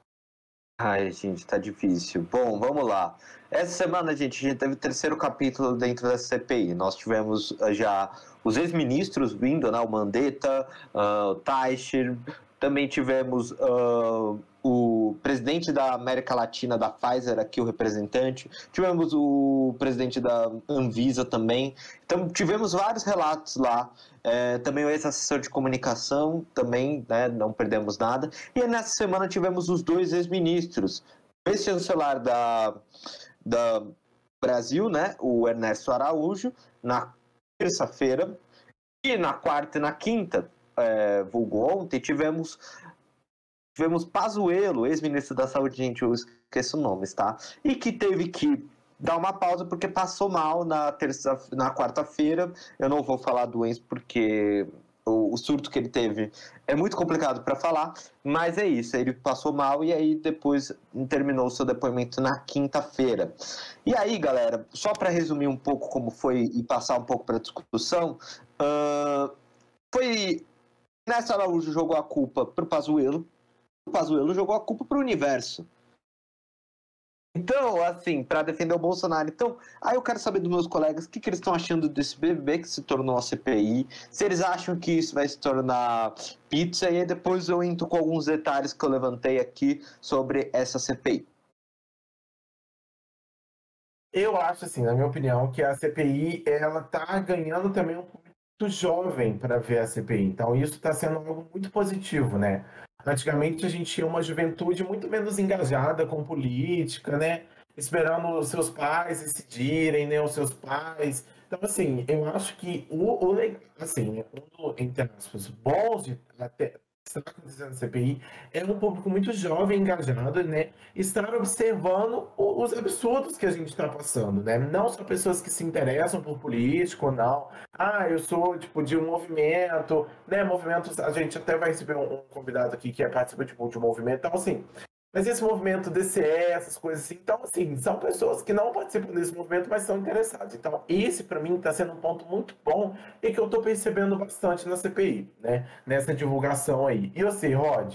Ai, gente, tá difícil. Bom, vamos lá. Essa semana, gente, a gente teve o terceiro capítulo dentro da CPI. Nós tivemos uh, já os ex-ministros vindo, né? O Mandetta, uh, o Teicher, também tivemos uh, o presidente da América Latina da Pfizer, aqui o representante. Tivemos o presidente da Anvisa também. Então, tivemos vários relatos lá. É, também o ex-assessor de comunicação, também, né, não perdemos nada. E nessa semana tivemos os dois ex-ministros. O ex-chancelar da, da Brasil, né, o Ernesto Araújo, na terça-feira. E na quarta e na quinta, é, vulgo ontem, tivemos tivemos Pazuello, ex-ministro da Saúde, gente, eu esqueço nomes, tá? E que teve que dar uma pausa porque passou mal na terça, na quarta-feira. Eu não vou falar doença porque o, o, surto que ele teve é muito complicado para falar, mas é isso. Ele passou mal e aí depois terminou o seu depoimento na quinta-feira. E aí, galera, só para resumir um pouco como foi e passar um pouco para discussão, uh, foi Nessa Araújo jogou a culpa pro Pazuello. O Pazuello jogou a culpa pro universo. Então, assim, para defender o Bolsonaro. Então, aí eu quero saber dos meus colegas o que, que eles estão achando desse BBB que se tornou a CPI, se eles acham que isso vai se tornar pizza, e aí depois eu entro com alguns detalhes que eu levantei aqui sobre essa CPI. Eu acho, assim, na minha opinião, que a CPI ela tá ganhando também um muito jovem para ver a CPI. Então, isso está sendo algo muito positivo, né? Antigamente, a gente tinha uma juventude muito menos engajada com política, né? Esperando os seus pais decidirem, né? Os seus pais. Então, assim, eu acho que o, o assim, um do, entre aspas, bons de, até, está acontecendo na CPI é um público muito jovem, engajado, né? Estar observando os absurdos que a gente está passando, né? Não só pessoas que se interessam por político, não. Ah, eu sou, tipo, de um movimento, né? Movimentos, a gente até vai receber um, convidado aqui que é participa tipo, de um movimento. Então, assim, mas esse movimento DCE, essas coisas assim, então, assim, são pessoas que não participam desse movimento, mas são interessadas. Então, esse, para mim, está sendo um ponto muito bom e que eu estou percebendo bastante na CPI, né? Nessa divulgação aí. E você, Rod?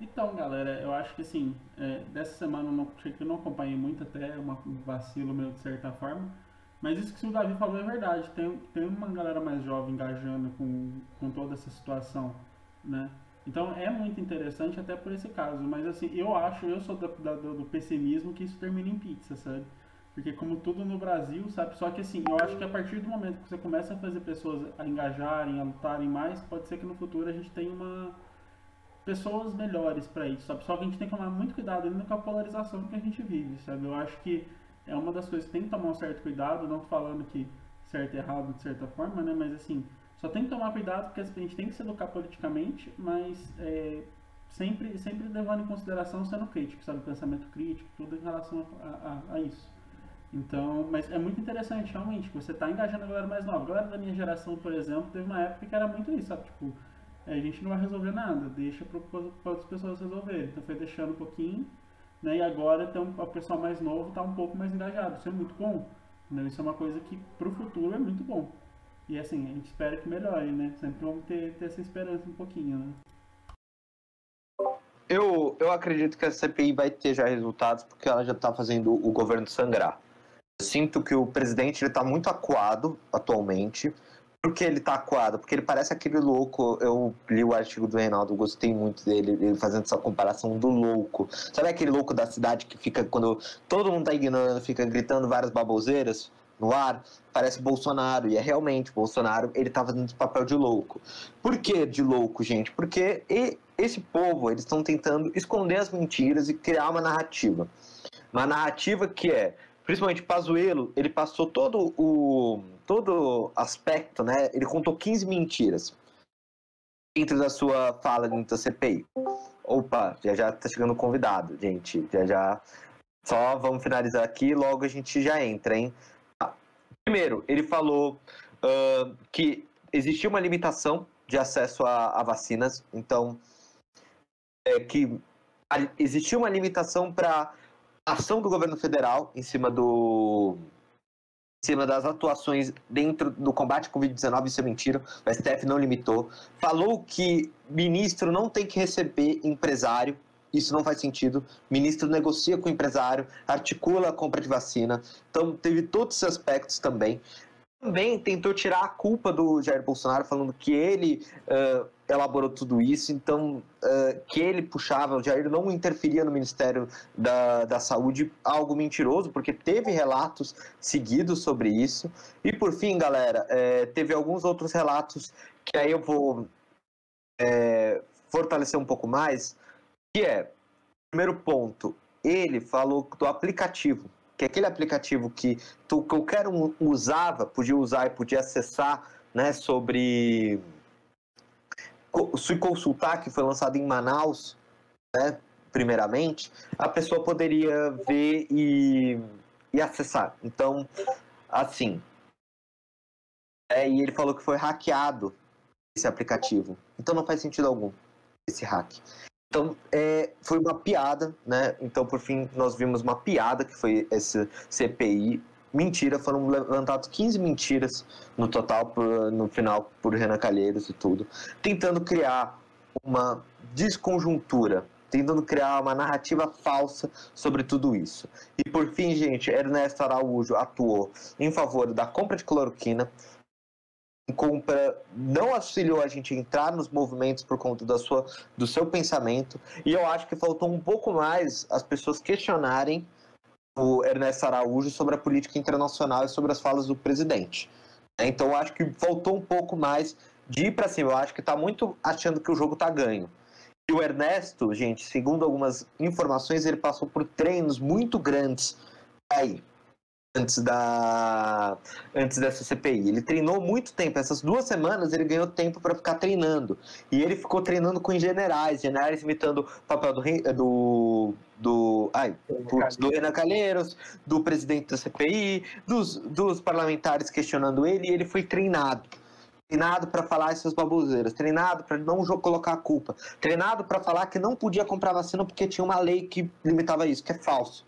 Então, galera, eu acho que, assim, é, dessa semana eu não, eu não acompanhei muito, até uma, um vacilo meu, de certa forma. Mas isso que o Davi falou é verdade. Tem, tem uma galera mais jovem engajando com, com toda essa situação né? Então é muito interessante até por esse caso, mas assim, eu acho, eu sou do pessimismo que isso termina em pizza, sabe? Porque como tudo no Brasil, sabe? Só que assim, eu acho que a partir do momento que você começa a fazer pessoas a engajarem, a lutarem mais, pode ser que no futuro a gente tenha uma pessoas melhores para isso, sabe? Só que a gente tem que tomar muito cuidado ainda com a polarização que a gente vive, sabe? Eu acho que é uma das coisas que tem que tomar um certo cuidado, não falando que certo e errado de certa forma, né? Mas assim, só tem que tomar cuidado porque a gente tem que se educar politicamente, mas é, sempre, sempre levando em consideração sendo crítico, sabe? Pensamento crítico, tudo em relação a, a, a isso. Então, mas é muito interessante, realmente, que você está engajando a galera mais nova. A galera da minha geração, por exemplo, teve uma época que era muito isso, sabe? Tipo, a gente não vai resolver nada, deixa para outras pessoas resolverem. Então foi deixando um pouquinho, né? E agora então, o pessoal mais novo está um pouco mais engajado. Isso é muito bom. Né? Isso é uma coisa que para o futuro é muito bom. E assim, a gente espera que melhore, né? Sempre vamos ter, ter essa esperança um pouquinho, né? Eu, eu acredito que a CPI vai ter já resultados porque ela já está fazendo o governo sangrar. Eu sinto que o presidente está muito acuado atualmente. Por que ele está acuado? Porque ele parece aquele louco. Eu li o artigo do Reinaldo, gostei muito dele, ele fazendo essa comparação do louco. Sabe aquele louco da cidade que fica, quando todo mundo está ignorando, fica gritando várias baboseiras? No ar, parece Bolsonaro. E é realmente, Bolsonaro, ele tá fazendo esse papel de louco. Por que de louco, gente? Porque esse povo, eles estão tentando esconder as mentiras e criar uma narrativa. Uma narrativa que é, principalmente Pazuello, ele passou todo o todo aspecto, né? Ele contou 15 mentiras dentro da sua fala dentro da CPI. Opa, já já tá chegando convidado, gente. Já já só vamos finalizar aqui, logo a gente já entra, hein? Primeiro, ele falou uh, que existia uma limitação de acesso a, a vacinas, então é, que a, existia uma limitação para ação do governo federal em cima do em cima das atuações dentro do combate à Covid-19, isso é mentira, o STF não limitou. Falou que ministro não tem que receber empresário, isso não faz sentido. O ministro negocia com o empresário, articula a compra de vacina. Então, teve todos esses aspectos também. Também tentou tirar a culpa do Jair Bolsonaro, falando que ele uh, elaborou tudo isso, então uh, que ele puxava, o Jair não interferia no Ministério da, da Saúde, algo mentiroso, porque teve relatos seguidos sobre isso. E por fim, galera, é, teve alguns outros relatos que aí eu vou é, fortalecer um pouco mais, que é, primeiro ponto, ele falou do aplicativo, que é aquele aplicativo que tu, qualquer um usava, podia usar e podia acessar, né, sobre se consultar, que foi lançado em Manaus, né, primeiramente, a pessoa poderia ver e, e acessar. Então, assim, é, e ele falou que foi hackeado esse aplicativo. Então não faz sentido algum esse hack. Então, é, foi uma piada, né? Então, por fim, nós vimos uma piada, que foi esse CPI. Mentira, foram levantadas 15 mentiras no total, por, no final, por Renan Calheiros e tudo, tentando criar uma desconjuntura, tentando criar uma narrativa falsa sobre tudo isso. E por fim, gente, Ernesto Araújo atuou em favor da compra de cloroquina, compra não auxiliou a gente a entrar nos movimentos por conta da sua, do seu pensamento. E eu acho que faltou um pouco mais as pessoas questionarem o Ernesto Araújo sobre a política internacional e sobre as falas do presidente. Então eu acho que faltou um pouco mais de ir para cima. Eu acho que está muito achando que o jogo está ganho. E o Ernesto, gente, segundo algumas informações, ele passou por treinos muito grandes aí antes da antes dessa CPI. Ele treinou muito tempo. Essas duas semanas ele ganhou tempo para ficar treinando. E ele ficou treinando com generais, generais imitando o papel do do do, ai, putz, do Renan Calheiros, do presidente da CPI, dos, dos parlamentares questionando ele, e ele foi treinado treinado para falar essas baboseiras, treinado para não colocar a culpa, treinado para falar que não podia comprar vacina porque tinha uma lei que limitava isso, que é falso.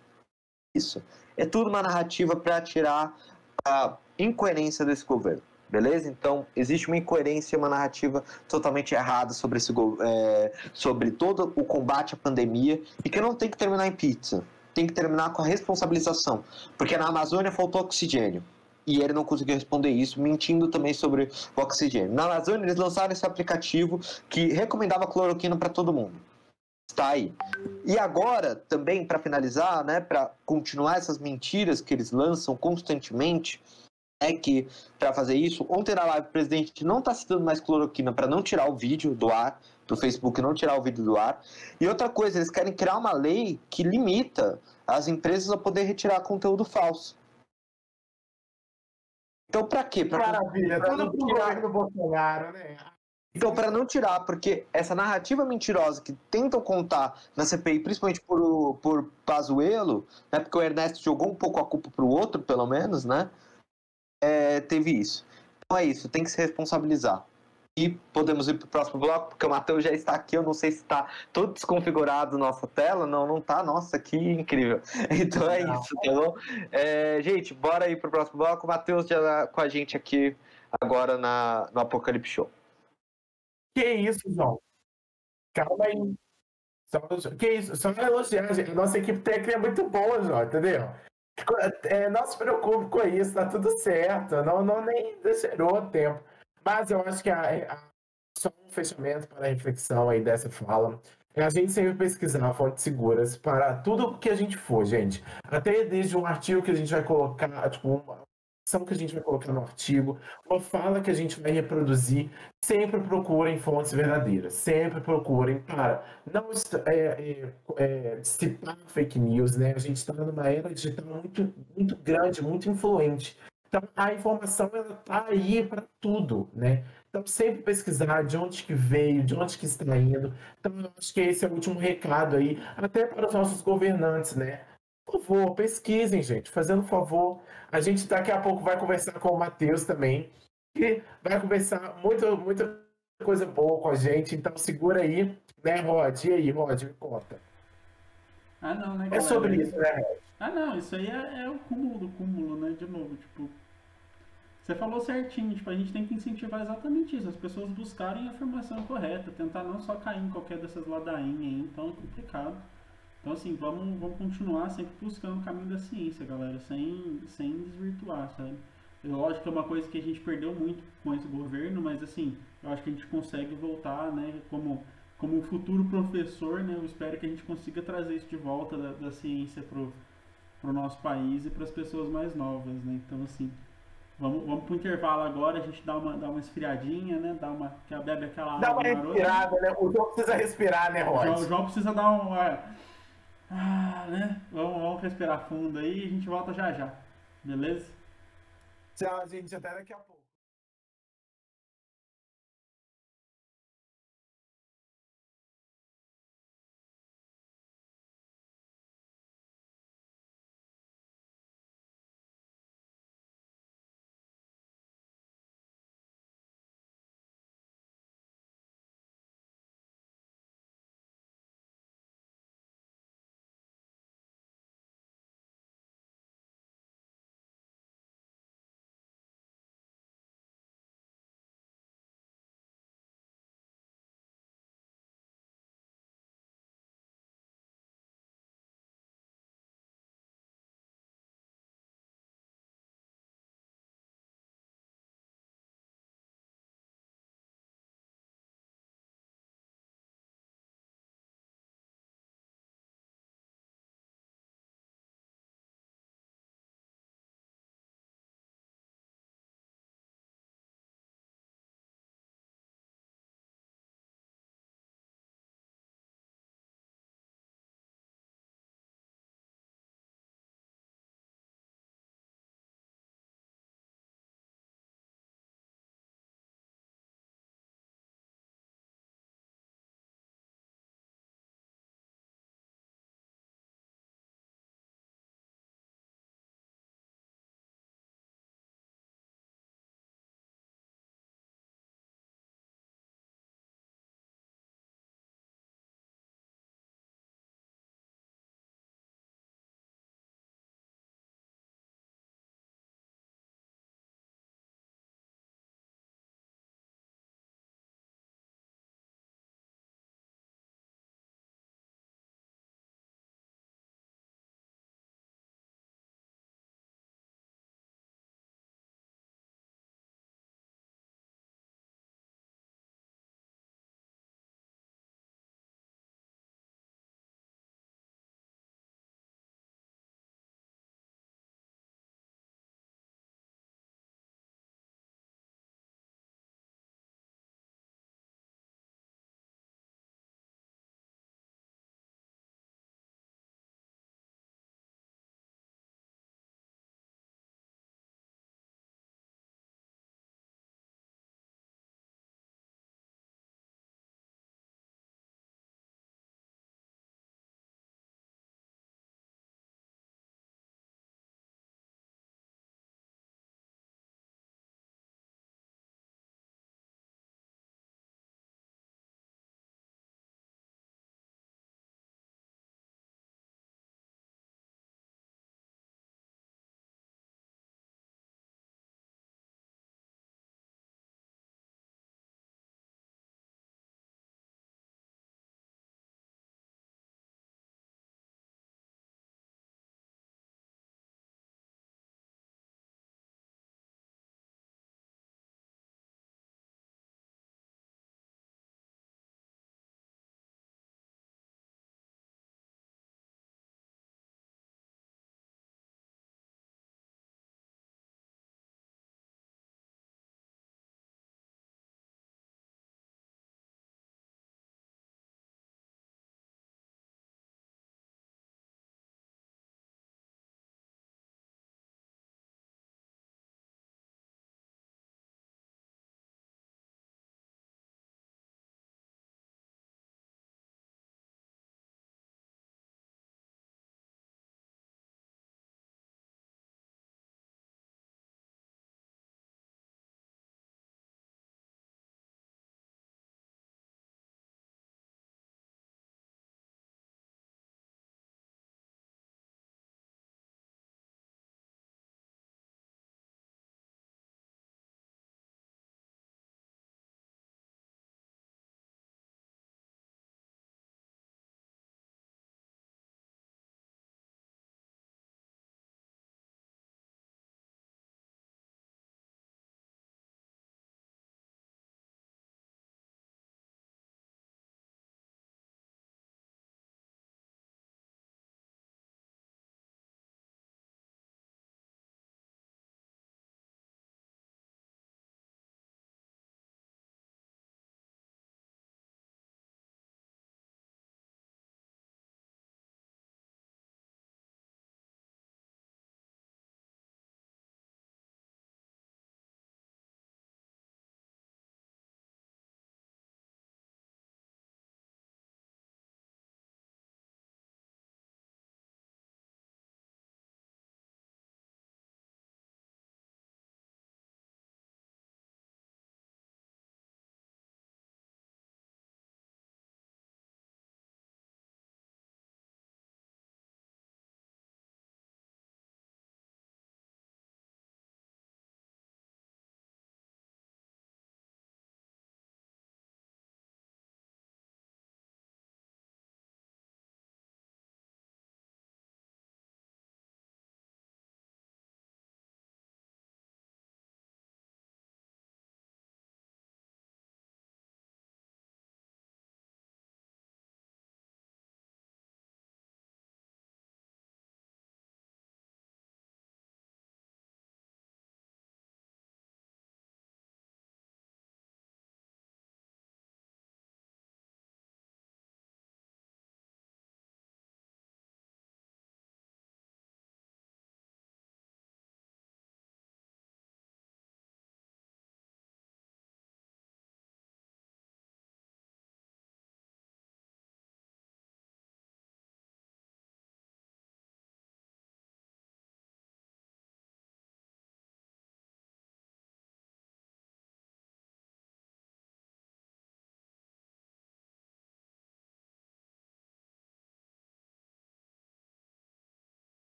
Isso. É tudo uma narrativa para tirar a incoerência desse governo. Beleza? Então, existe uma incoerência, uma narrativa totalmente errada sobre, esse, é, sobre todo o combate à pandemia e que não tem que terminar em pizza. Tem que terminar com a responsabilização. Porque na Amazônia faltou oxigênio e ele não conseguiu responder isso, mentindo também sobre o oxigênio. Na Amazônia, eles lançaram esse aplicativo que recomendava cloroquina para todo mundo. Está aí. E agora, também, para finalizar, né, para continuar essas mentiras que eles lançam constantemente, é que, para fazer isso, ontem na live o presidente não está citando mais cloroquina para não tirar o vídeo do ar, do Facebook não tirar o vídeo do ar. E outra coisa, eles querem criar uma lei que limita as empresas a poder retirar conteúdo falso. Então, para quê? Pra Maravilha, tudo pro governo Bolsonaro, né? Então, para não tirar, porque essa narrativa mentirosa que tentam contar na CPI, principalmente por, por Pazuello, né, porque o Ernesto jogou um pouco a culpa para o outro, pelo menos, né? É, teve isso. Então é isso, tem que se responsabilizar. E podemos ir para o próximo bloco, porque o Matheus já está aqui. Eu não sei se está todo desconfigurado nossa tela. Não, não está. Nossa, que incrível. Então é não. isso, tá bom? É, gente, bora ir para o próximo bloco. O Matheus já está com a gente aqui agora na, no Apocalipse Show. Que isso, João? Calma aí. Que isso? Só elogiar, gente. Nossa equipe técnica é muito boa, João, entendeu? É, não se preocupe com isso, tá tudo certo. Não, não nem deixou tempo. Mas eu acho que a, a, só um fechamento para a reflexão aí dessa fala é a gente sempre pesquisar fontes seguras para tudo que a gente for, gente. Até desde um artigo que a gente vai colocar, tipo, uma que a gente vai colocar no artigo, uma fala que a gente vai reproduzir, sempre procurem fontes verdadeiras. Sempre procurem para não é, é, é, dissipar fake news, né? A gente está numa era digital muito, muito grande, muito influente. Então, a informação ela tá aí para tudo, né? Então, sempre pesquisar de onde que veio, de onde que está indo. Então, acho que esse é o último recado aí, até para os nossos governantes, né? Por favor, pesquisem, gente, fazendo favor. A gente daqui a pouco vai conversar com o Matheus também, que vai conversar muito, muita coisa boa com a gente. Então, segura aí, né, Rod? E aí, Rod, me conta. Ah, não, né? É sobre isso, né, Rod? Ah, não, isso aí é, é o cúmulo do cúmulo, né? De novo, tipo, você falou certinho, tipo, a gente tem que incentivar exatamente isso, as pessoas buscarem a informação correta, tentar não só cair em qualquer dessas ladainhas aí, então é complicado. Então assim, vamos, vamos continuar sempre buscando o caminho da ciência, galera, sem, sem desvirtuar, sabe? Lógico que é uma coisa que a gente perdeu muito com esse governo, mas assim, eu acho que a gente consegue voltar, né, como, como futuro professor, né, eu espero que a gente consiga trazer isso de volta da, da ciência pro, pro nosso país e para as pessoas mais novas, né, então assim, Vamos, vamos pro intervalo agora, a gente dá uma, dá uma esfriadinha, né? Dá uma, que bebe aquela Dá uma respirada, né? O João precisa respirar, né, Rod? O João precisa dar uma. Ah, né? Vamos, vamos respirar fundo aí e a gente volta já já. Beleza? Tchau, gente. Até daqui a pouco.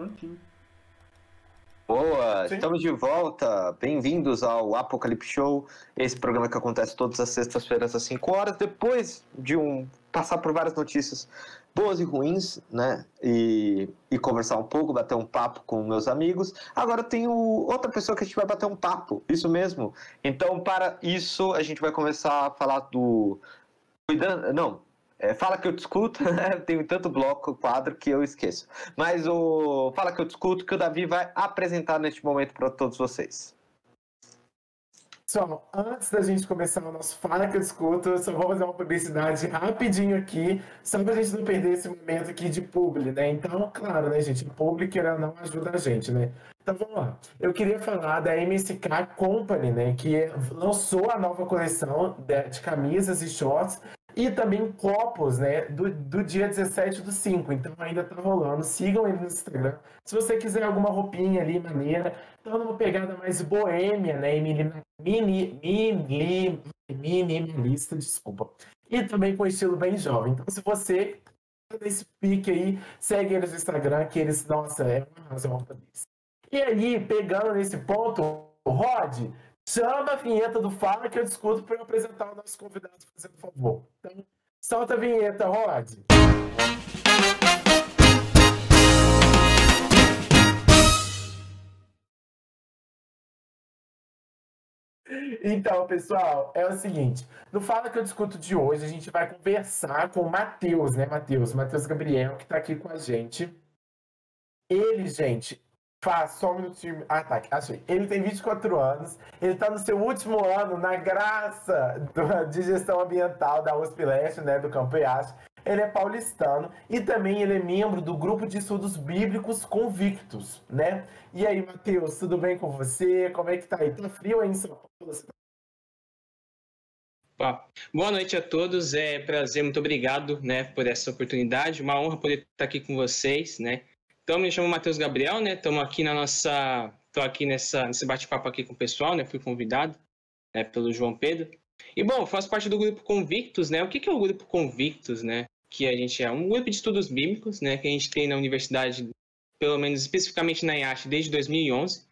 Prontinho. Boa, Sim. estamos de volta. Bem-vindos ao Apocalipse Show, esse programa que acontece todas as sextas-feiras às 5 horas, depois de um passar por várias notícias boas e ruins, né? E, e conversar um pouco, bater um papo com meus amigos. Agora tem outra pessoa que a gente vai bater um papo, isso mesmo. Então, para isso, a gente vai começar a falar do. Cuidando. Não. É, fala que eu discuto, né? Tenho tanto bloco, quadro que eu esqueço. Mas o Fala que eu discuto que o Davi vai apresentar neste momento para todos vocês. Pessoal, antes da gente começar o nosso Fala que eu escuto, eu só vou fazer uma publicidade rapidinho aqui, só pra gente não perder esse momento aqui de publi, né? Então, claro, né, gente? O publi, não, ajuda a gente, né? Então, vamos lá. Eu queria falar da MSK Company, né? Que lançou a nova coleção de camisas e shorts e também copos, né? Do, do dia 17 do 5. Então, ainda tá rolando. Sigam ele no Instagram. Se você quiser alguma roupinha ali, maneira, então numa pegada mais boêmia, né? Mini, mini, mini, minimalista, desculpa. E também com estilo bem jovem. Então, se você tá nesse pique aí, segue eles no Instagram, que eles, nossa, é uma razão pra isso. E aí, pegando nesse ponto, Rod, chama a vinheta do Fala que eu discuto para eu apresentar o nosso convidado, fazendo favor. Então, solta a vinheta, Rod. Então, pessoal, é o seguinte: no Fala que eu discuto de hoje, a gente vai conversar com o Matheus, né, Matheus? Matheus Gabriel, que tá aqui com a gente. Ele, gente, faz só um minutinho. Ah, tá, achei. Ele tem 24 anos, ele tá no seu último ano na graça do- de gestão ambiental da USP Leste, né, do Campo IAS. Ele é paulistano e também ele é membro do grupo de estudos bíblicos Convictos, né? E aí, Matheus, tudo bem com você? Como é que tá aí? Tá frio aí em São Paulo? Tá. Boa noite a todos, é prazer, muito obrigado, né, por essa oportunidade, uma honra poder estar aqui com vocês, né. Então, me chamo Matheus Gabriel, né, estamos aqui na nossa, estou aqui nessa, nesse bate-papo aqui com o pessoal, né, fui convidado, né, pelo João Pedro. E, bom, faço parte do grupo Convictos, né, o que que é o grupo Convictos, né, que a gente é um grupo de estudos bíblicos, né, que a gente tem na universidade, pelo menos especificamente na IASH, desde 2011,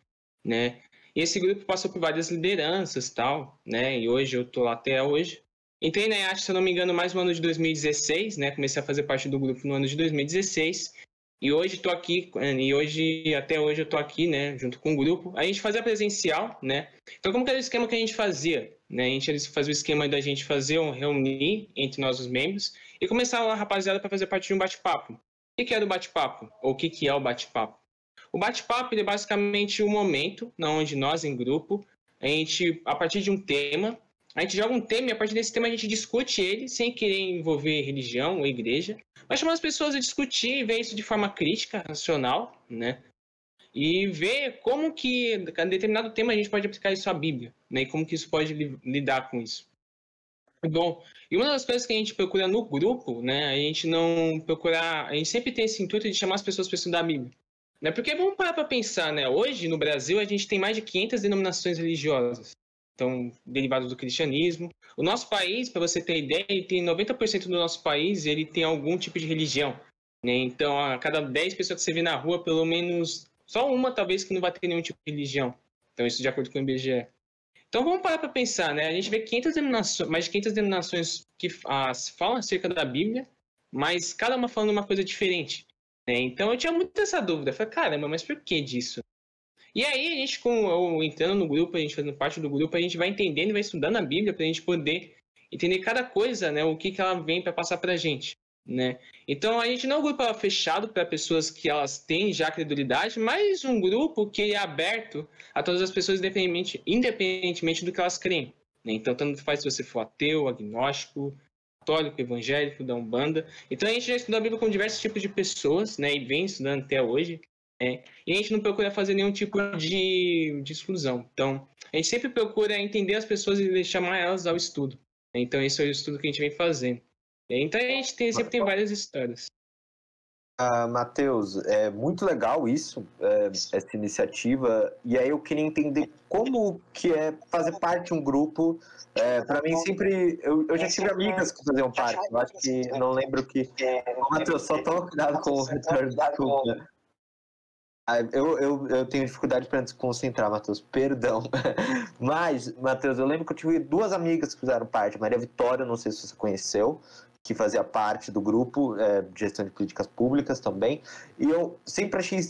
né, e esse grupo passou por várias lideranças tal, né? E hoje eu tô lá até hoje. Entrei na IASH, se eu não me engano, mais no ano de 2016, né? Comecei a fazer parte do grupo no ano de 2016. E hoje tô aqui, e hoje, até hoje eu tô aqui, né? Junto com o grupo. A gente fazia presencial, né? Então, como que era o esquema que a gente fazia? Né? A gente fazia o esquema da gente fazer um reunir entre nós os membros e começar a rapaziada para fazer parte de um bate-papo. O que, era o bate-papo? Ou o que, que é o bate-papo? O bate-papo é basicamente um momento onde nós, em grupo, a gente, a partir de um tema, a gente joga um tema e a partir desse tema a gente discute ele sem querer envolver religião ou igreja, mas chamar as pessoas a discutir e ver isso de forma crítica, racional, né? E ver como que a determinado tema a gente pode aplicar isso à Bíblia, né? E como que isso pode li- lidar com isso. Bom, e uma das coisas que a gente procura no grupo, né? A gente não procurar, a gente sempre tem esse intuito de chamar as pessoas para estudar a Bíblia. Né? Porque vamos parar para pensar, né? Hoje no Brasil a gente tem mais de 500 denominações religiosas, então derivadas do cristianismo. O nosso país, para você ter ideia, ele tem 90% do nosso país ele tem algum tipo de religião, né? Então a cada 10 pessoas que você vê na rua, pelo menos só uma talvez que não vai ter nenhum tipo de religião. Então isso de acordo com o IBGE. Então vamos parar para pensar, né? A gente vê 500 denominações, mais de 500 denominações que ah, falam acerca da Bíblia, mas cada uma falando uma coisa diferente. né? Então eu tinha muito essa dúvida. Eu falei, caramba, mas por que disso? E aí a gente, com eu entrando no grupo, a gente fazendo parte do grupo, a gente vai entendendo e vai estudando a Bíblia para a gente poder entender cada coisa, né? O que, que ela vem para passar para a gente. Né? Então a gente não é um grupo fechado para pessoas que elas têm já credulidade, mas um grupo que é aberto a todas as pessoas independente, independentemente do que elas creem. Né? Então tanto faz se você for ateu, agnóstico, católico, evangélico, da Umbanda. Então a gente já estudou a Bíblia com diversos tipos de pessoas, né? E vem estudando até hoje. Né? E a gente não procura fazer nenhum tipo de, de exclusão. Então a gente sempre procura entender as pessoas e chamar elas ao estudo. Então esse é o estudo que a gente vem fazendo. Então a gente tem, sempre tem várias histórias. Ah, Matheus, é muito legal isso, é, essa iniciativa. E aí eu queria entender como que é fazer parte de um grupo. É, para mim sempre, eu, eu já tive amigas que faziam parte. Eu acho que não lembro que. Matheus, só toma cuidado com o retorno, desculpa. Ah, eu, eu, eu tenho dificuldade para desconcentrar, Matheus, perdão. Mas, Matheus, eu lembro que eu tive duas amigas que fizeram parte. Maria Vitória, não sei se você conheceu, que fazia parte do grupo é, de gestão de políticas públicas também. E eu sempre achei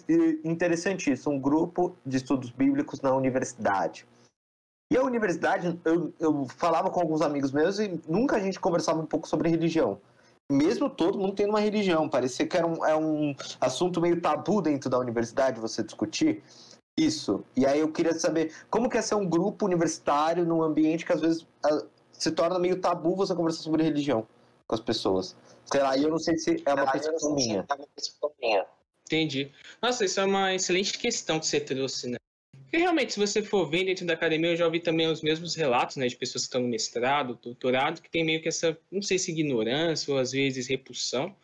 interessante isso, um grupo de estudos bíblicos na universidade. E a universidade, eu, eu falava com alguns amigos meus e nunca a gente conversava um pouco sobre religião mesmo todo mundo tendo uma religião. Parecia que era um, é um assunto meio tabu dentro da universidade você discutir isso. E aí eu queria saber como que é ser um grupo universitário num ambiente que às vezes se torna meio tabu você conversar sobre religião com as pessoas. Sei lá, e eu não sei se é uma percepção minha. Entendi. Nossa, isso é uma excelente questão que você trouxe, né? Porque realmente, se você for ver dentro da academia, eu já ouvi também os mesmos relatos, né, de pessoas que estão no mestrado, doutorado, que tem meio que essa, não sei se ignorância ou às vezes repulsão,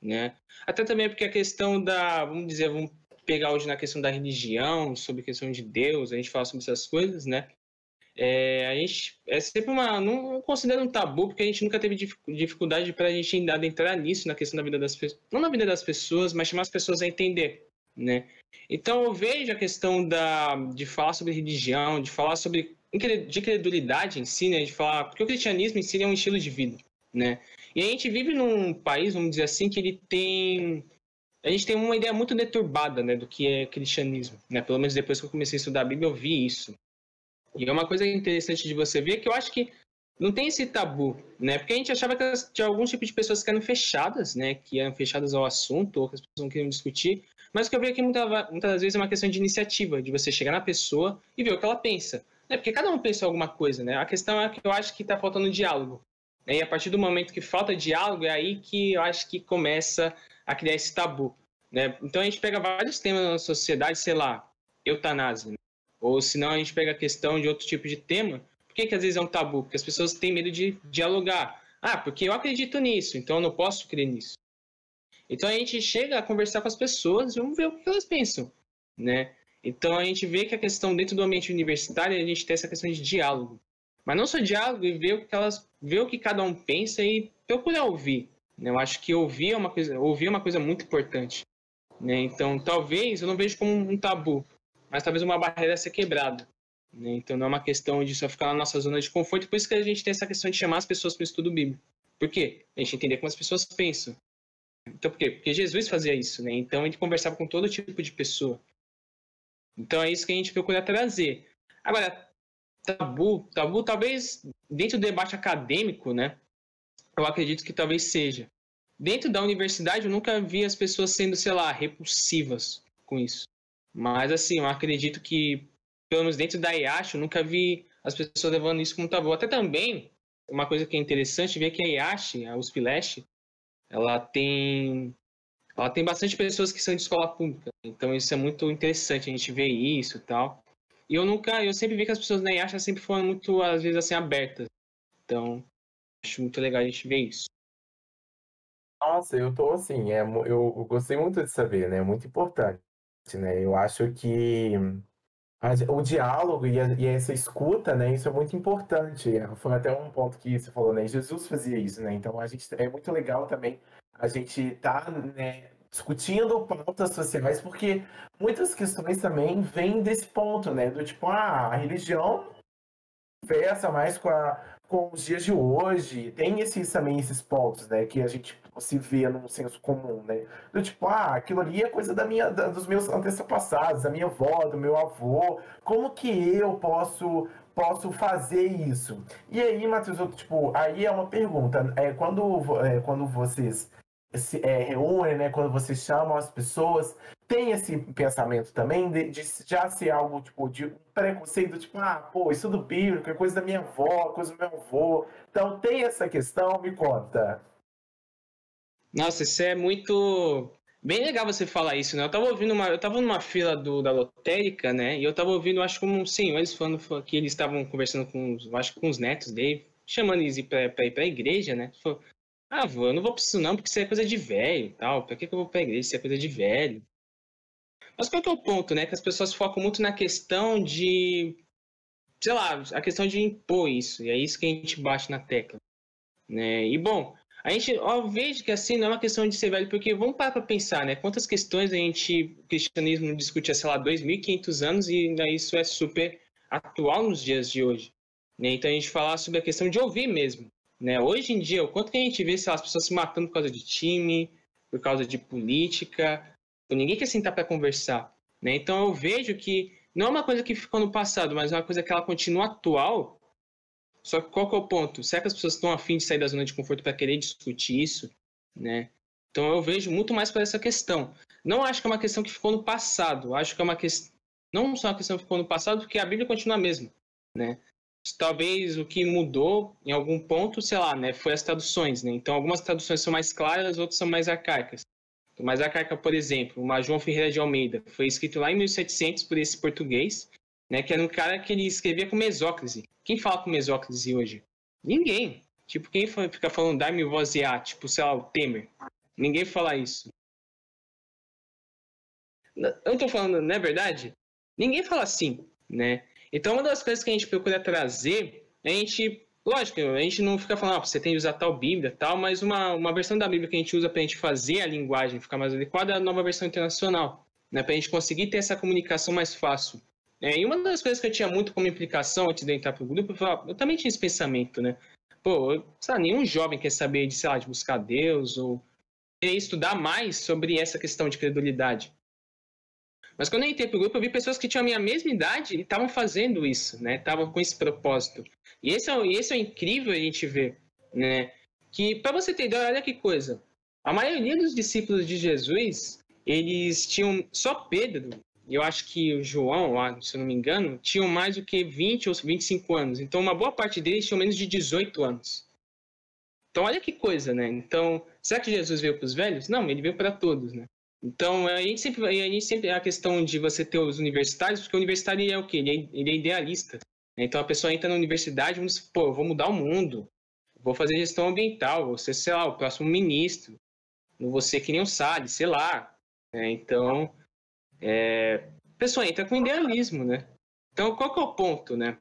né? Até também porque a questão da, vamos dizer, vamos pegar hoje na questão da religião, sobre a questão de Deus, a gente fala sobre essas coisas, né? É, a gente é sempre uma. Não considero um tabu, porque a gente nunca teve dificuldade para a gente adentrar nisso, na questão da vida das pessoas. Não na vida das pessoas, mas chamar as pessoas a entender, né? Então eu vejo a questão da, de falar sobre religião, de falar sobre de credulidade em si, né? De falar porque o cristianismo em si é um estilo de vida, né? E a gente vive num país, vamos dizer assim, que ele tem a gente tem uma ideia muito deturbada, né, do que é cristianismo, né? Pelo menos depois que eu comecei a estudar a Bíblia, eu vi isso. E é uma coisa interessante de você ver que eu acho que não tem esse tabu, né? Porque a gente achava que tinha algum tipo de pessoas que eram fechadas, né? Que eram fechadas ao assunto, ou que as pessoas não queriam discutir. Mas o que eu vejo aqui muitas, muitas vezes é uma questão de iniciativa, de você chegar na pessoa e ver o que ela pensa. Né? Porque cada um pensa alguma coisa, né? A questão é que eu acho que está faltando diálogo. Né? E a partir do momento que falta diálogo, é aí que eu acho que começa a criar esse tabu. Né? Então a gente pega vários temas na sociedade, sei lá, eutanásia. Né? Ou se não, a gente pega a questão de outro tipo de tema. Por que, que às vezes é um tabu? Porque as pessoas têm medo de dialogar. Ah, porque eu acredito nisso, então eu não posso crer nisso. Então a gente chega a conversar com as pessoas e vamos ver o que elas pensam, né? Então a gente vê que a questão dentro do ambiente universitário a gente tem essa questão de diálogo, mas não só diálogo e ver o que elas, ver o que cada um pensa e procurar ouvir. Né? Eu acho que ouvir é uma coisa, ouvir é uma coisa muito importante. Né? Então talvez eu não vejo como um tabu, mas talvez uma barreira a ser quebrada. Né? Então não é uma questão de só ficar na nossa zona de conforto. Por isso que a gente tem essa questão de chamar as pessoas para o estudo bíblico. Por quê? A gente entender como as pessoas pensam. Então, por quê? Porque Jesus fazia isso, né? Então, ele conversava com todo tipo de pessoa. Então, é isso que a gente procura trazer. Agora, tabu, tabu talvez dentro do debate acadêmico, né? Eu acredito que talvez seja. Dentro da universidade, eu nunca vi as pessoas sendo, sei lá, repulsivas com isso. Mas, assim, eu acredito que, pelo menos dentro da IASH, eu nunca vi as pessoas levando isso como tabu. Até também, uma coisa que é interessante ver que a IASH, a USP Leste, ela tem ela tem bastante pessoas que são de escola pública. Então isso é muito interessante a gente ver isso e tal. E eu nunca, eu sempre vi que as pessoas na IACHA sempre foram muito, às vezes, assim, abertas. Então, acho muito legal a gente ver isso. Nossa, eu tô assim, é, eu gostei muito de saber, né? É muito importante, né? Eu acho que o diálogo e, a, e, essa escuta, né, isso é muito importante. Foi até um ponto que você falou, né? Jesus fazia isso, né? Então a gente é muito legal também a gente tá, né, discutindo pautas sociais, porque muitas questões também vêm desse ponto, né? Do tipo, ah, a religião conversa mais com, a, com os dias de hoje. Tem esses, também esses pontos, né? Que a gente se vê num senso comum, né? Do tipo, ah, aquilo ali é coisa da minha, da, dos meus antepassados, da minha avó, do meu avô. Como que eu posso posso fazer isso? E aí, Matheus, tipo, aí é uma pergunta. É, quando, é, quando vocês se é, reúnem, né, quando vocês chamam as pessoas, tem esse pensamento também de, de, já ser algo tipo de preconceito, tipo, ah, pô, isso do bíblico é coisa da minha avó, coisa do meu avô. Então tem essa questão, me conta. Nossa, isso é muito. Bem legal você falar isso, né? Eu tava ouvindo uma. Eu tava numa fila do, da lotérica, né? E eu tava ouvindo, acho que um senhor, eles falando que eles estavam conversando com, acho que com os netos dele, chamando eles pra, pra ir pra igreja, né? Falou, ah, vô, eu não vou pra isso não, porque isso é coisa de velho tal. Pra que, que eu vou pra igreja? Isso é coisa de velho. Mas qual que é o ponto, né? Que as pessoas focam muito na questão de. Sei lá, a questão de impor isso. E é isso que a gente bate na tecla. Né? E bom, a gente, ó, vejo que assim não é uma questão de ser velho, porque vamos parar para pensar, né? Quantas questões a gente, o cristianismo discute há, sei lá, 2.500 anos e ainda isso é super atual nos dias de hoje. Né? Então a gente falar sobre a questão de ouvir mesmo. Né? Hoje em dia, o quanto que a gente vê sei lá, as pessoas se matando por causa de time, por causa de política, ninguém quer sentar para conversar. Né? Então eu vejo que não é uma coisa que ficou no passado, mas é uma coisa que ela continua atual. Só que qual que é o ponto? Será que as pessoas estão afim de sair da zona de conforto para querer discutir isso? Né? Então eu vejo muito mais para essa questão. Não acho que é uma questão que ficou no passado. Acho que é uma questão não só uma questão que ficou no passado, porque a Bíblia continua a mesma, né? Talvez o que mudou em algum ponto, sei lá, né, foi as traduções, né? Então algumas traduções são mais claras, outras são mais arcaicas. Então, mais arcaica, por exemplo, uma João Ferreira de Almeida, foi escrito lá em 1700 por esse português, né, que era um cara que ele escrevia com mesóclise. Quem fala com mesóclise hoje? Ninguém. Tipo, quem fica falando dar-me voz e a, tipo, sei lá, o Temer. Ninguém fala isso. Eu tô falando, não é verdade? Ninguém fala assim, né? Então, uma das coisas que a gente procura trazer, a gente, lógico, a gente não fica falando, ah, você tem que usar tal Bíblia, tal, mas uma, uma versão da Bíblia que a gente usa para a gente fazer a linguagem ficar mais adequada é a nova versão internacional, né? Para a gente conseguir ter essa comunicação mais fácil. É, e uma das coisas que eu tinha muito como implicação antes de entrar para o grupo, eu, falava, eu também tinha esse pensamento, né? Pô, sabe, nenhum jovem quer saber de, sei lá, de buscar Deus ou estudar mais sobre essa questão de credulidade. Mas quando eu entrei pro grupo, eu vi pessoas que tinham a minha mesma idade e estavam fazendo isso, né? Estavam com esse propósito. E esse é, esse é incrível a gente ver, né? Que, para você ter ideia, olha que coisa. A maioria dos discípulos de Jesus, eles tinham só Pedro, eu acho que o João, se eu não me engano, tinham mais do que 20 ou 25 anos. Então, uma boa parte deles tinham menos de 18 anos. Então, olha que coisa, né? Então, será que Jesus veio para os velhos? Não, ele veio para todos, né? Então, a gente sempre, a gente sempre a questão de você ter os universitários, porque o universitário é o quê? Ele é, ele é idealista. Né? Então, a pessoa entra na universidade e diz, pô, eu vou mudar o mundo, vou fazer gestão ambiental, vou ser, sei lá, o próximo ministro, não vou ser que nem o Salles, sei lá. Né? Então, é, a pessoa entra com idealismo, né? Então, qual que é o ponto, né?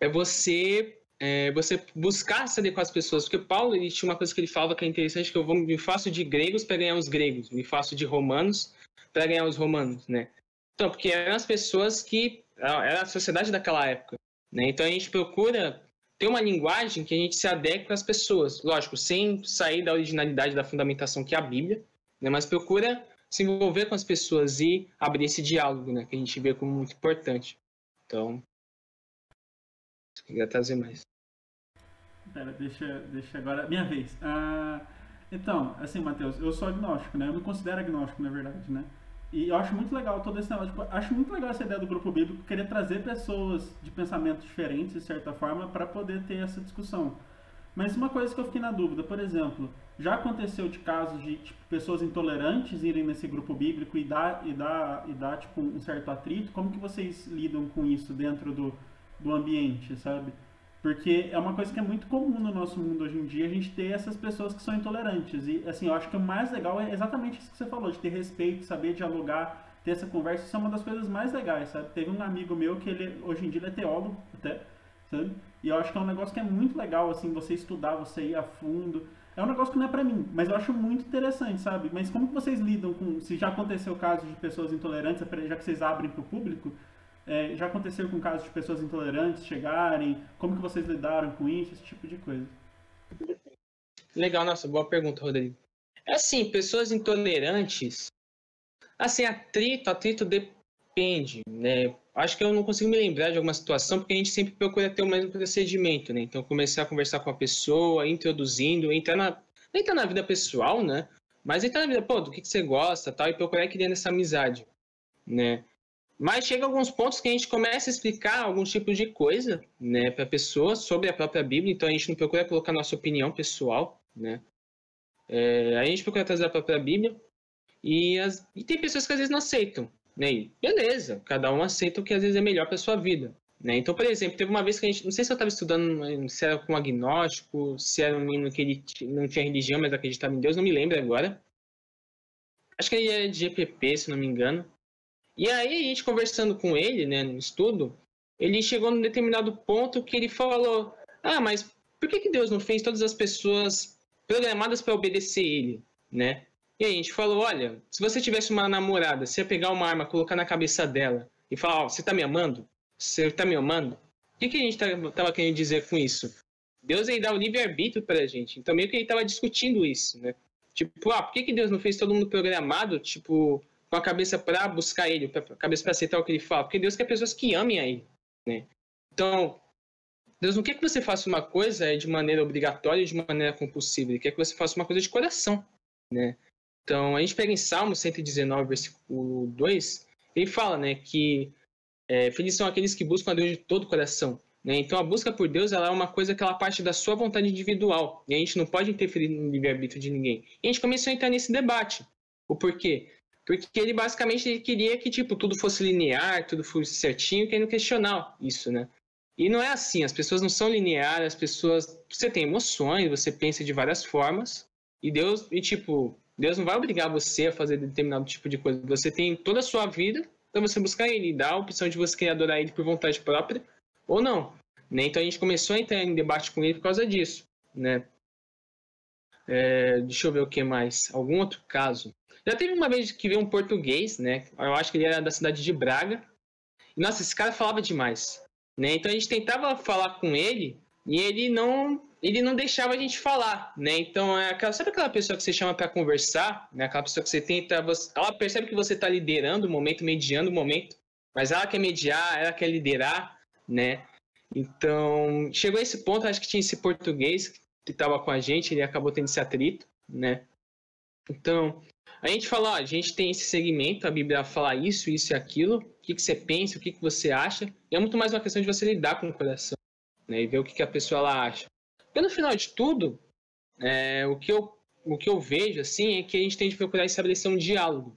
É você é, você buscar se adequar às pessoas. Porque Paulo ele tinha uma coisa que ele falava que é interessante, que eu vou, me faço de gregos para ganhar os gregos, me faço de romanos para ganhar os romanos, né? Então, porque eram as pessoas que... Era a sociedade daquela época, né? Então, a gente procura ter uma linguagem que a gente se adeque às pessoas. Lógico, sem sair da originalidade da fundamentação que é a Bíblia, né? Mas procura se envolver com as pessoas e abrir esse diálogo, né? Que a gente vê como muito importante. Então, queria trazer mais. Pera, deixa, deixa agora. Minha vez. Ah, então, assim, Matheus, eu sou agnóstico, né? Eu me considero agnóstico, na verdade, né? E eu acho muito legal todo esse negócio. Tipo, acho muito legal essa ideia do grupo bíblico, querer trazer pessoas de pensamento diferentes, de certa forma, para poder ter essa discussão. Mas uma coisa que eu fiquei na dúvida, por exemplo, já aconteceu de casos de tipo, pessoas intolerantes irem nesse grupo bíblico e dar, e dar, e dar tipo, um certo atrito? Como que vocês lidam com isso dentro do, do ambiente, sabe? Porque é uma coisa que é muito comum no nosso mundo hoje em dia, a gente ter essas pessoas que são intolerantes. E, assim, eu acho que o mais legal é exatamente isso que você falou, de ter respeito, saber dialogar, ter essa conversa. Isso é uma das coisas mais legais, sabe? Teve um amigo meu que ele, hoje em dia, ele é teólogo até, sabe? E eu acho que é um negócio que é muito legal, assim, você estudar, você ir a fundo. É um negócio que não é pra mim, mas eu acho muito interessante, sabe? Mas como que vocês lidam com... Se já aconteceu casos de pessoas intolerantes, já que vocês abrem pro público, é, já aconteceu com casos de pessoas intolerantes chegarem? Como que vocês lidaram com isso, esse tipo de coisa? Legal, nossa, boa pergunta, Rodrigo. É assim, pessoas intolerantes, assim, atrito, atrito depende, né? Acho que eu não consigo me lembrar de alguma situação, porque a gente sempre procura ter o mesmo procedimento, né? Então, começar a conversar com a pessoa, introduzindo, entrar na, entrar na vida pessoal, né? Mas entrar na vida, pô, do que, que você gosta, tal, e procurar criando essa amizade, né? Mas chega alguns pontos que a gente começa a explicar algum tipo de coisa, né, para a pessoa sobre a própria Bíblia. Então a gente não procura colocar nossa opinião pessoal, né? É, a gente procura trazer a própria Bíblia e, as, e tem pessoas que às vezes não aceitam, né? E beleza, cada um aceita o que às vezes é melhor para sua vida, né? Então, por exemplo, teve uma vez que a gente, não sei se eu estava estudando, se era com um agnóstico, se era um menino que ele não tinha religião, mas acreditava em Deus, não me lembro agora. Acho que ele era de GPP, se não me engano. E aí, a gente conversando com ele, né, no estudo, ele chegou num determinado ponto que ele falou: Ah, mas por que, que Deus não fez todas as pessoas programadas para obedecer ele, né? E aí a gente falou, olha, se você tivesse uma namorada, você ia pegar uma arma, colocar na cabeça dela e falar, ó, oh, você tá me amando? Você tá me amando? O que, que a gente tá, tava querendo dizer com isso? Deus aí dá o livre-arbítrio pra gente. Então meio que ele tava discutindo isso, né? Tipo, ah, por que, que Deus não fez todo mundo programado, tipo, com a cabeça para buscar ele, com a cabeça para aceitar o que ele fala? Porque Deus quer pessoas que amem a ele, né? Então, Deus não quer que você faça uma coisa de maneira obrigatória e de maneira compulsiva. Ele quer que você faça uma coisa de coração, né? Então, a gente pega em Salmo 119, versículo 2, ele fala, né, que é, felizes são aqueles que buscam a Deus de todo o coração. Né? Então, a busca por Deus ela é uma coisa que ela parte da sua vontade individual. E a gente não pode interferir no livre-arbítrio de ninguém. E a gente começou a entrar nesse debate. O porquê? Porque ele basicamente ele queria que tipo, tudo fosse linear, tudo fosse certinho, querendo questionar isso, né? E não é assim, as pessoas não são lineares, as pessoas. Você tem emoções, você pensa de várias formas, e Deus, e tipo, Deus não vai obrigar você a fazer determinado tipo de coisa. Você tem toda a sua vida para você buscar Ele, e dar a opção de você querer adorar Ele por vontade própria ou não. Né? Então a gente começou a entrar em debate com ele por causa disso. Né? É, deixa eu ver o que mais. Algum outro caso. Já teve uma vez que veio um português, né? Eu acho que ele era da cidade de Braga. E, nossa, esse cara falava demais. Né? Então a gente tentava falar com ele e ele não ele não deixava a gente falar, né? Então é aquela, sabe aquela pessoa que você chama para conversar, né? Aquela pessoa que você tenta, você, ela percebe que você está liderando o momento, mediando o momento, mas ela quer mediar, ela quer liderar, né? Então chegou a esse ponto, acho que tinha esse português que estava com a gente, ele acabou tendo esse atrito, né? Então a gente fala, ó, a gente tem esse segmento, a Bíblia fala isso, isso e aquilo, o que, que você pensa, o que, que você acha, e é muito mais uma questão de você lidar com o coração, né? E ver o que, que a pessoa ela acha. Porque no final de tudo, é, o, que eu, o que eu vejo, assim, é que a gente tem de procurar estabelecer um diálogo.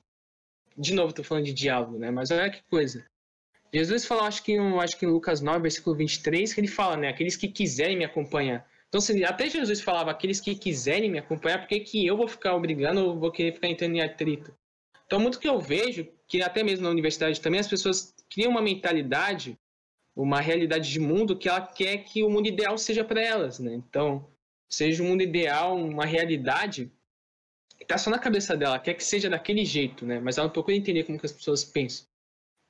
De novo, estou falando de diálogo, né? Mas olha que coisa. Jesus falou, acho que, acho que em Lucas 9, versículo 23, que ele fala, né? Aqueles que quiserem me acompanhar. Então, se até Jesus falava, aqueles que quiserem me acompanhar, por que, que eu vou ficar obrigando ou vou querer ficar entrando em atrito? Então, muito que eu vejo, que até mesmo na universidade também, as pessoas criam uma mentalidade uma realidade de mundo que ela quer que o mundo ideal seja para elas, né? Então, seja um mundo ideal, uma realidade está só na cabeça dela, quer que seja daquele jeito, né? Mas ela não procura entender como que as pessoas pensam.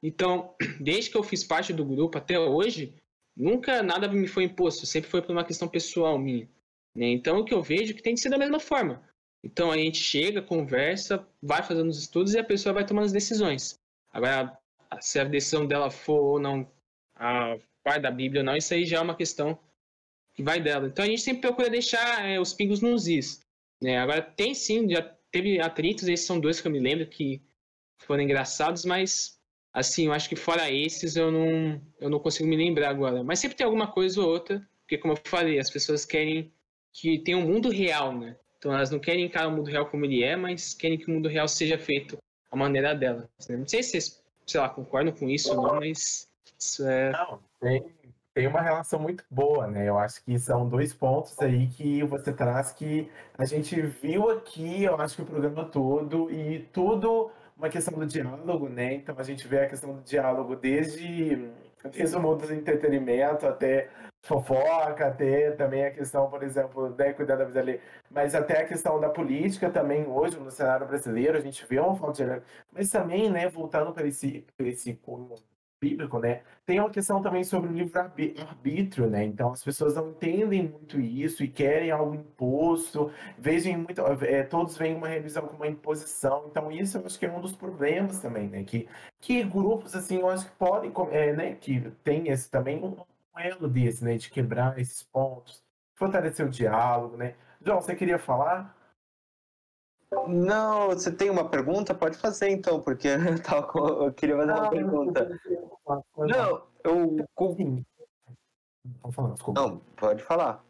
Então, desde que eu fiz parte do grupo até hoje, nunca nada me foi imposto, sempre foi por uma questão pessoal minha. Né? Então, o que eu vejo é que tem que ser da mesma forma. Então, a gente chega, conversa, vai fazendo os estudos e a pessoa vai tomando as decisões. Agora, se a decisão dela for ou não a parte da Bíblia ou não, isso aí já é uma questão que vai dela. Então a gente sempre procura deixar é, os pingos nos is. Né? Agora tem sim, já teve atritos, esses são dois que eu me lembro que foram engraçados, mas assim, eu acho que fora esses eu não, eu não consigo me lembrar agora. Mas sempre tem alguma coisa ou outra, porque como eu falei, as pessoas querem que tenha um mundo real, né? Então elas não querem encarar o mundo real como ele é, mas querem que o mundo real seja feito à maneira delas. Né? Não sei se vocês, sei lá, concordam com isso ou não, mas isso é. Não, tem, tem uma relação muito boa, né? Eu acho que são dois pontos aí que você traz que a gente viu aqui, eu acho que o programa todo, e tudo uma questão do diálogo, né? Então a gente vê a questão do diálogo desde, desde o mundo do entretenimento até fofoca, até também a questão, por exemplo, né, cuidar da vida ali, mas até a questão da política também hoje no cenário brasileiro, a gente vê uma falta de mas também, né, voltando para esse, para esse bíblico, né? Tem uma questão também sobre o livre-arbítrio, né? Então as pessoas não entendem muito isso e querem algo imposto, vejam muito, é, todos veem uma religião como uma imposição. Então isso eu acho que é um dos problemas também, né? Que, que grupos assim, eu acho que podem, é, né? Que tem esse também um elo desse, né? De quebrar esses pontos, fortalecer o diálogo, né? João, você queria falar? Não, você tem uma pergunta? Pode fazer então, porque eu, tava com... eu queria fazer uma pergunta. Não, eu. Não, pode falar.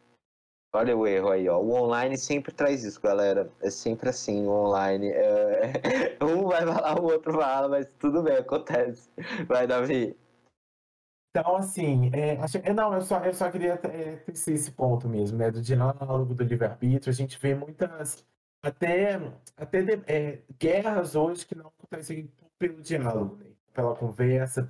Olha o erro aí, ó. O online sempre traz isso, galera. É sempre assim, o online. É... Um vai falar, o outro fala, mas tudo bem, acontece. Vai, Davi. Então, assim, é, acho, é, não, eu só, eu só queria é, tecer esse ponto mesmo, né? Do diálogo, do livre-arbítrio. A gente vê muitas até, até é, guerras hoje que não acontecem pelo diálogo, né? pela conversa,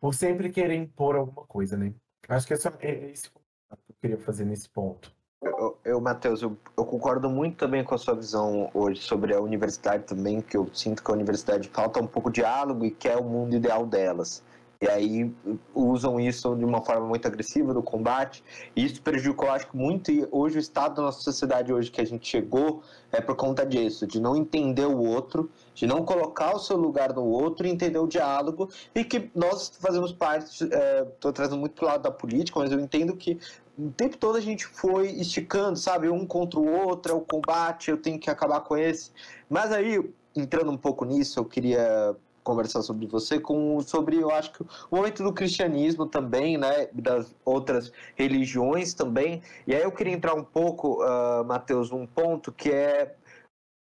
por, sempre querer impor alguma coisa, né? Acho que é só é isso que eu queria fazer nesse ponto. Eu, eu Matheus, eu, eu, concordo muito também com a sua visão hoje sobre a universidade também, que eu sinto que a universidade falta um pouco de diálogo e quer o mundo ideal delas. E aí usam isso de uma forma muito agressiva do combate. E isso prejudicou, acho muito. E hoje o estado da nossa sociedade hoje que a gente chegou é por conta disso, de não entender o outro, de não colocar o seu lugar no outro e entender o diálogo. E que nós fazemos parte. Estou é, trazendo muito para o lado da política, mas eu entendo que o tempo todo a gente foi esticando, sabe? Um contra o outro, é o combate, eu tenho que acabar com esse. Mas aí, entrando um pouco nisso, eu queria conversar sobre você, com, sobre, eu acho que o momento do cristianismo também, né, das outras religiões também. E aí eu queria entrar um pouco, uh, Mateus, num ponto que é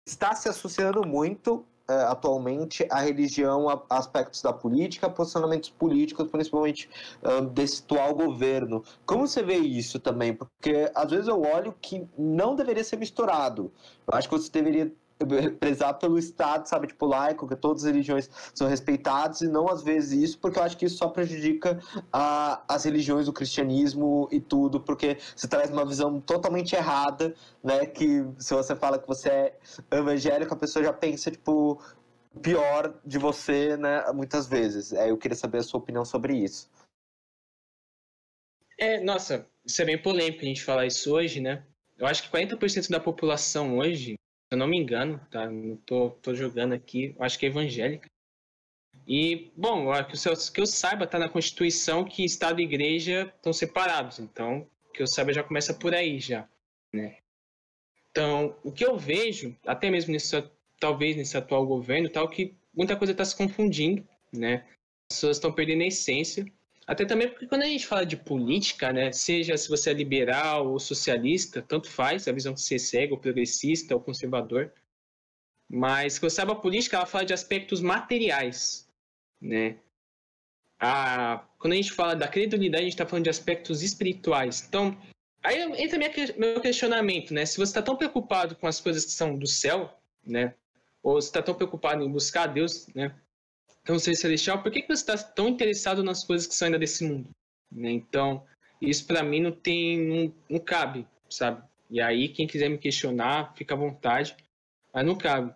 está se associando muito uh, atualmente a religião a aspectos da política, posicionamentos políticos, principalmente uh, desse atual governo. Como você vê isso também? Porque às vezes eu olho que não deveria ser misturado. Eu acho que você deveria prezar pelo Estado, sabe, tipo, laico, que todas as religiões são respeitadas, e não às vezes isso, porque eu acho que isso só prejudica a, as religiões, o cristianismo e tudo, porque você traz uma visão totalmente errada, né, que se você fala que você é evangélico, a pessoa já pensa, tipo, pior de você, né, muitas vezes. É, eu queria saber a sua opinião sobre isso. É, nossa, isso é bem polêmico a gente falar isso hoje, né? Eu acho que 40% da população hoje eu não me engano, tá? Não tô, tô jogando aqui, acho que é evangélica. E, bom, que eu, que eu saiba, tá na Constituição que Estado e Igreja estão separados. Então, que eu saiba já começa por aí já, né? Então, o que eu vejo, até mesmo nesse, talvez nesse atual governo, tal, que muita coisa está se confundindo, né? As pessoas estão perdendo a essência. Até também porque quando a gente fala de política, né, seja se você é liberal ou socialista, tanto faz, a visão que você segue, ou progressista ou conservador. Mas que você sabe a política, ela fala de aspectos materiais, né? A, quando a gente fala da credulidade, a gente está falando de aspectos espirituais. Então, aí entra minha, meu questionamento, né? Se você está tão preocupado com as coisas que são do céu, né? Ou se está tão preocupado em buscar Deus, né? Então, ser celestial, por que, que você está tão interessado nas coisas que são ainda desse mundo? Né? Então, isso para mim não tem, não, não cabe, sabe? E aí, quem quiser me questionar, fica à vontade, mas não cabe.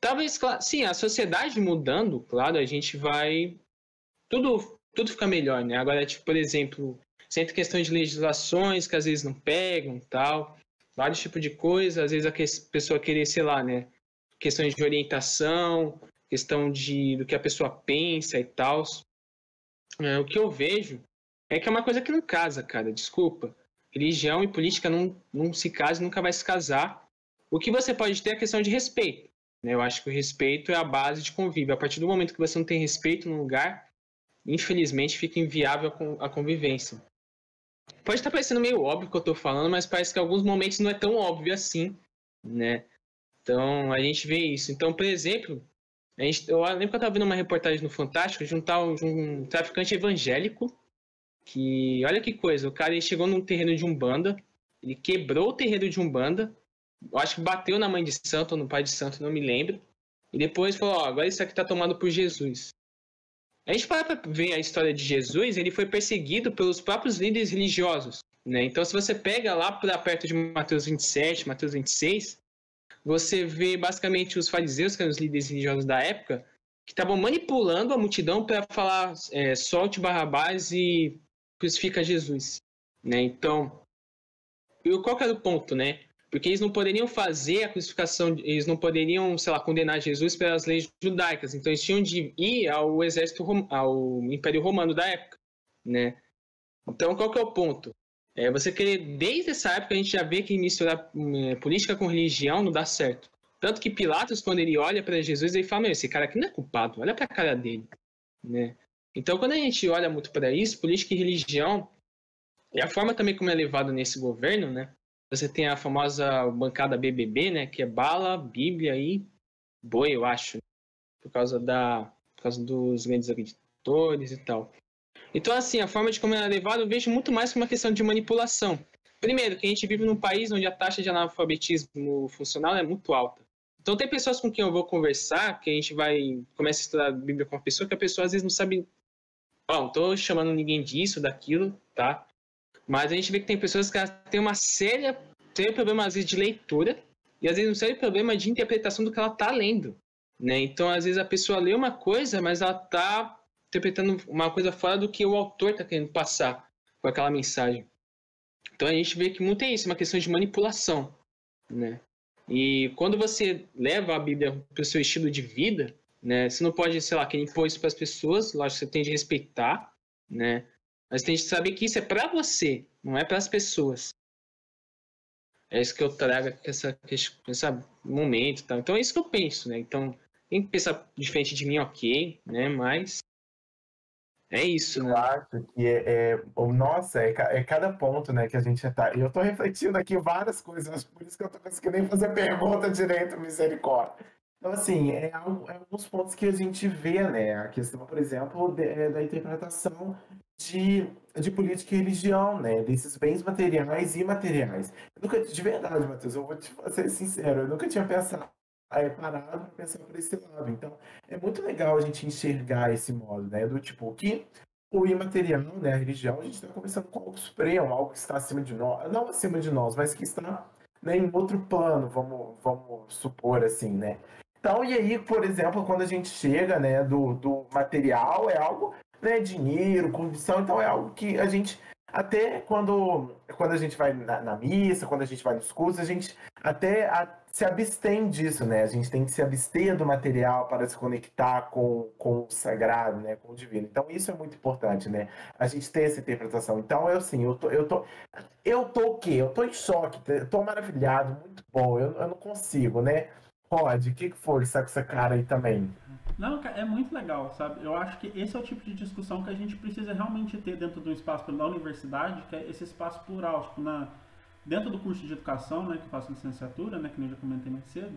Talvez, sim, a sociedade mudando, claro, a gente vai. Tudo, tudo fica melhor, né? Agora, tipo, por exemplo, sempre questão de legislações que às vezes não pegam tal, vários tipos de coisas, às vezes a pessoa querer, sei lá, né? Questões de orientação, questão de do que a pessoa pensa e tal. É, o que eu vejo é que é uma coisa que não casa, cara. Desculpa. Religião e política não, não se casam, nunca vai se casar. O que você pode ter é a questão de respeito. Né? Eu acho que o respeito é a base de convívio. A partir do momento que você não tem respeito no lugar, infelizmente fica inviável a convivência. Pode estar parecendo meio óbvio o que eu estou falando, mas parece que em alguns momentos não é tão óbvio assim, né? Então a gente vê isso. Então, por exemplo, a gente, eu lembro que eu estava vendo uma reportagem no Fantástico de um tal de um traficante evangélico que, olha que coisa, o cara ele chegou num terreno de Umbanda, ele quebrou o terreno de Umbanda, eu acho que bateu na mãe de santo ou no pai de santo, não me lembro, e depois falou, ó, agora isso aqui está tomado por Jesus. A gente para para ver a história de Jesus, ele foi perseguido pelos próprios líderes religiosos, né? Então se você pega lá para perto de Mateus 27, Mateus 26, você vê basicamente os fariseus, que eram os líderes religiosos da época, que estavam manipulando a multidão para falar é, solte Barrabás e crucifica Jesus. Né? Então, qual que era o ponto, né? Porque eles não poderiam fazer a crucificação, eles não poderiam, sei lá, condenar Jesus pelas leis judaicas. Então, eles tinham de ir ao exército, ao Império Romano da época, né? Então, qual que é o ponto? É, você querer, desde essa época, a gente já vê que misturar é, política com religião não dá certo. Tanto que Pilatos, quando ele olha para Jesus, ele fala: Meu, esse cara aqui não é culpado, olha para a cara dele. Né? Então, quando a gente olha muito para isso, política e religião, e a forma também como é levado nesse governo, né? Você tem a famosa bancada BBB, né? Que é bala, Bíblia e boi, eu acho. Por causa, da, por causa dos grandes agricultores e tal. Então, assim, a forma de como ela é levada eu vejo muito mais como uma questão de manipulação. Primeiro, que a gente vive num país onde a taxa de analfabetismo funcional é muito alta. Então, tem pessoas com quem eu vou conversar, que a gente vai, começa a estudar a Bíblia com uma pessoa, que a pessoa às vezes não sabe. Ó, não tô chamando ninguém disso, daquilo, tá? Mas a gente vê que tem pessoas que têm uma séria, sério problema, às vezes, de leitura e às vezes um sério problema de interpretação do que ela está lendo. Né? Então, às vezes, a pessoa lê uma coisa, mas ela está interpretando uma coisa fora do que o autor está querendo passar com aquela mensagem. Então, a gente vê que muito é isso, uma questão de manipulação. Né? E quando você leva a Bíblia para o seu estilo de vida, né, você não pode, sei lá, querer impor isso para as pessoas, lógico você tem de respeitar, né? Mas tem de saber que isso é para você, não é para as pessoas. É isso que eu trago essa, esse momento. Tá? Então é isso que eu penso, né? Então, quem pensa diferente de mim, ok, né? Mas é isso, né? Eu acho que é, é nossa, é, é, cada ponto, né, que a gente tá. E eu tô refletindo aqui várias coisas, por isso que eu tô conseguindo nem fazer pergunta direito, misericórdia. Então, assim, é, é, alguns pontos que a gente vê, né? A questão, por exemplo, de, é, da interpretação de, de política e religião, né? Desses bens materiais e imateriais. Eu nunca, de verdade, Matheus, eu vou te ser sincero, eu nunca tinha pensado, aí, parado para pensar por esse lado. Então, é muito legal a gente enxergar esse modo, né? Do tipo, que o imaterial, né? A religião, a gente está conversando com algo supremo, algo que está acima de nós, não acima de nós, mas que está né, em outro plano, vamos, vamos supor assim, né? Então, e aí, por exemplo, quando a gente chega, né, do, do material, é algo, né, dinheiro, corrupção, então é algo que a gente, até quando, quando a gente vai na, na missa, quando a gente vai nos cursos, a gente até a, se abstém disso, né? A gente tem que se abster do material para se conectar com, com o sagrado, né? Com o divino. Então, isso é muito importante, né? A gente ter essa interpretação. Então, eu assim, eu tô, eu tô, eu tô o quê? Eu tô em choque, tô maravilhado, muito bom. Eu, eu não consigo, né? Pode, o que, que foi com essa cara aí também? Não, é muito legal, sabe? Eu acho que esse é o tipo de discussão que a gente precisa realmente ter dentro do espaço da universidade, que é esse espaço plural, tipo, na, dentro do curso de educação, né, que eu faço licenciatura, né, que eu já comentei mais cedo,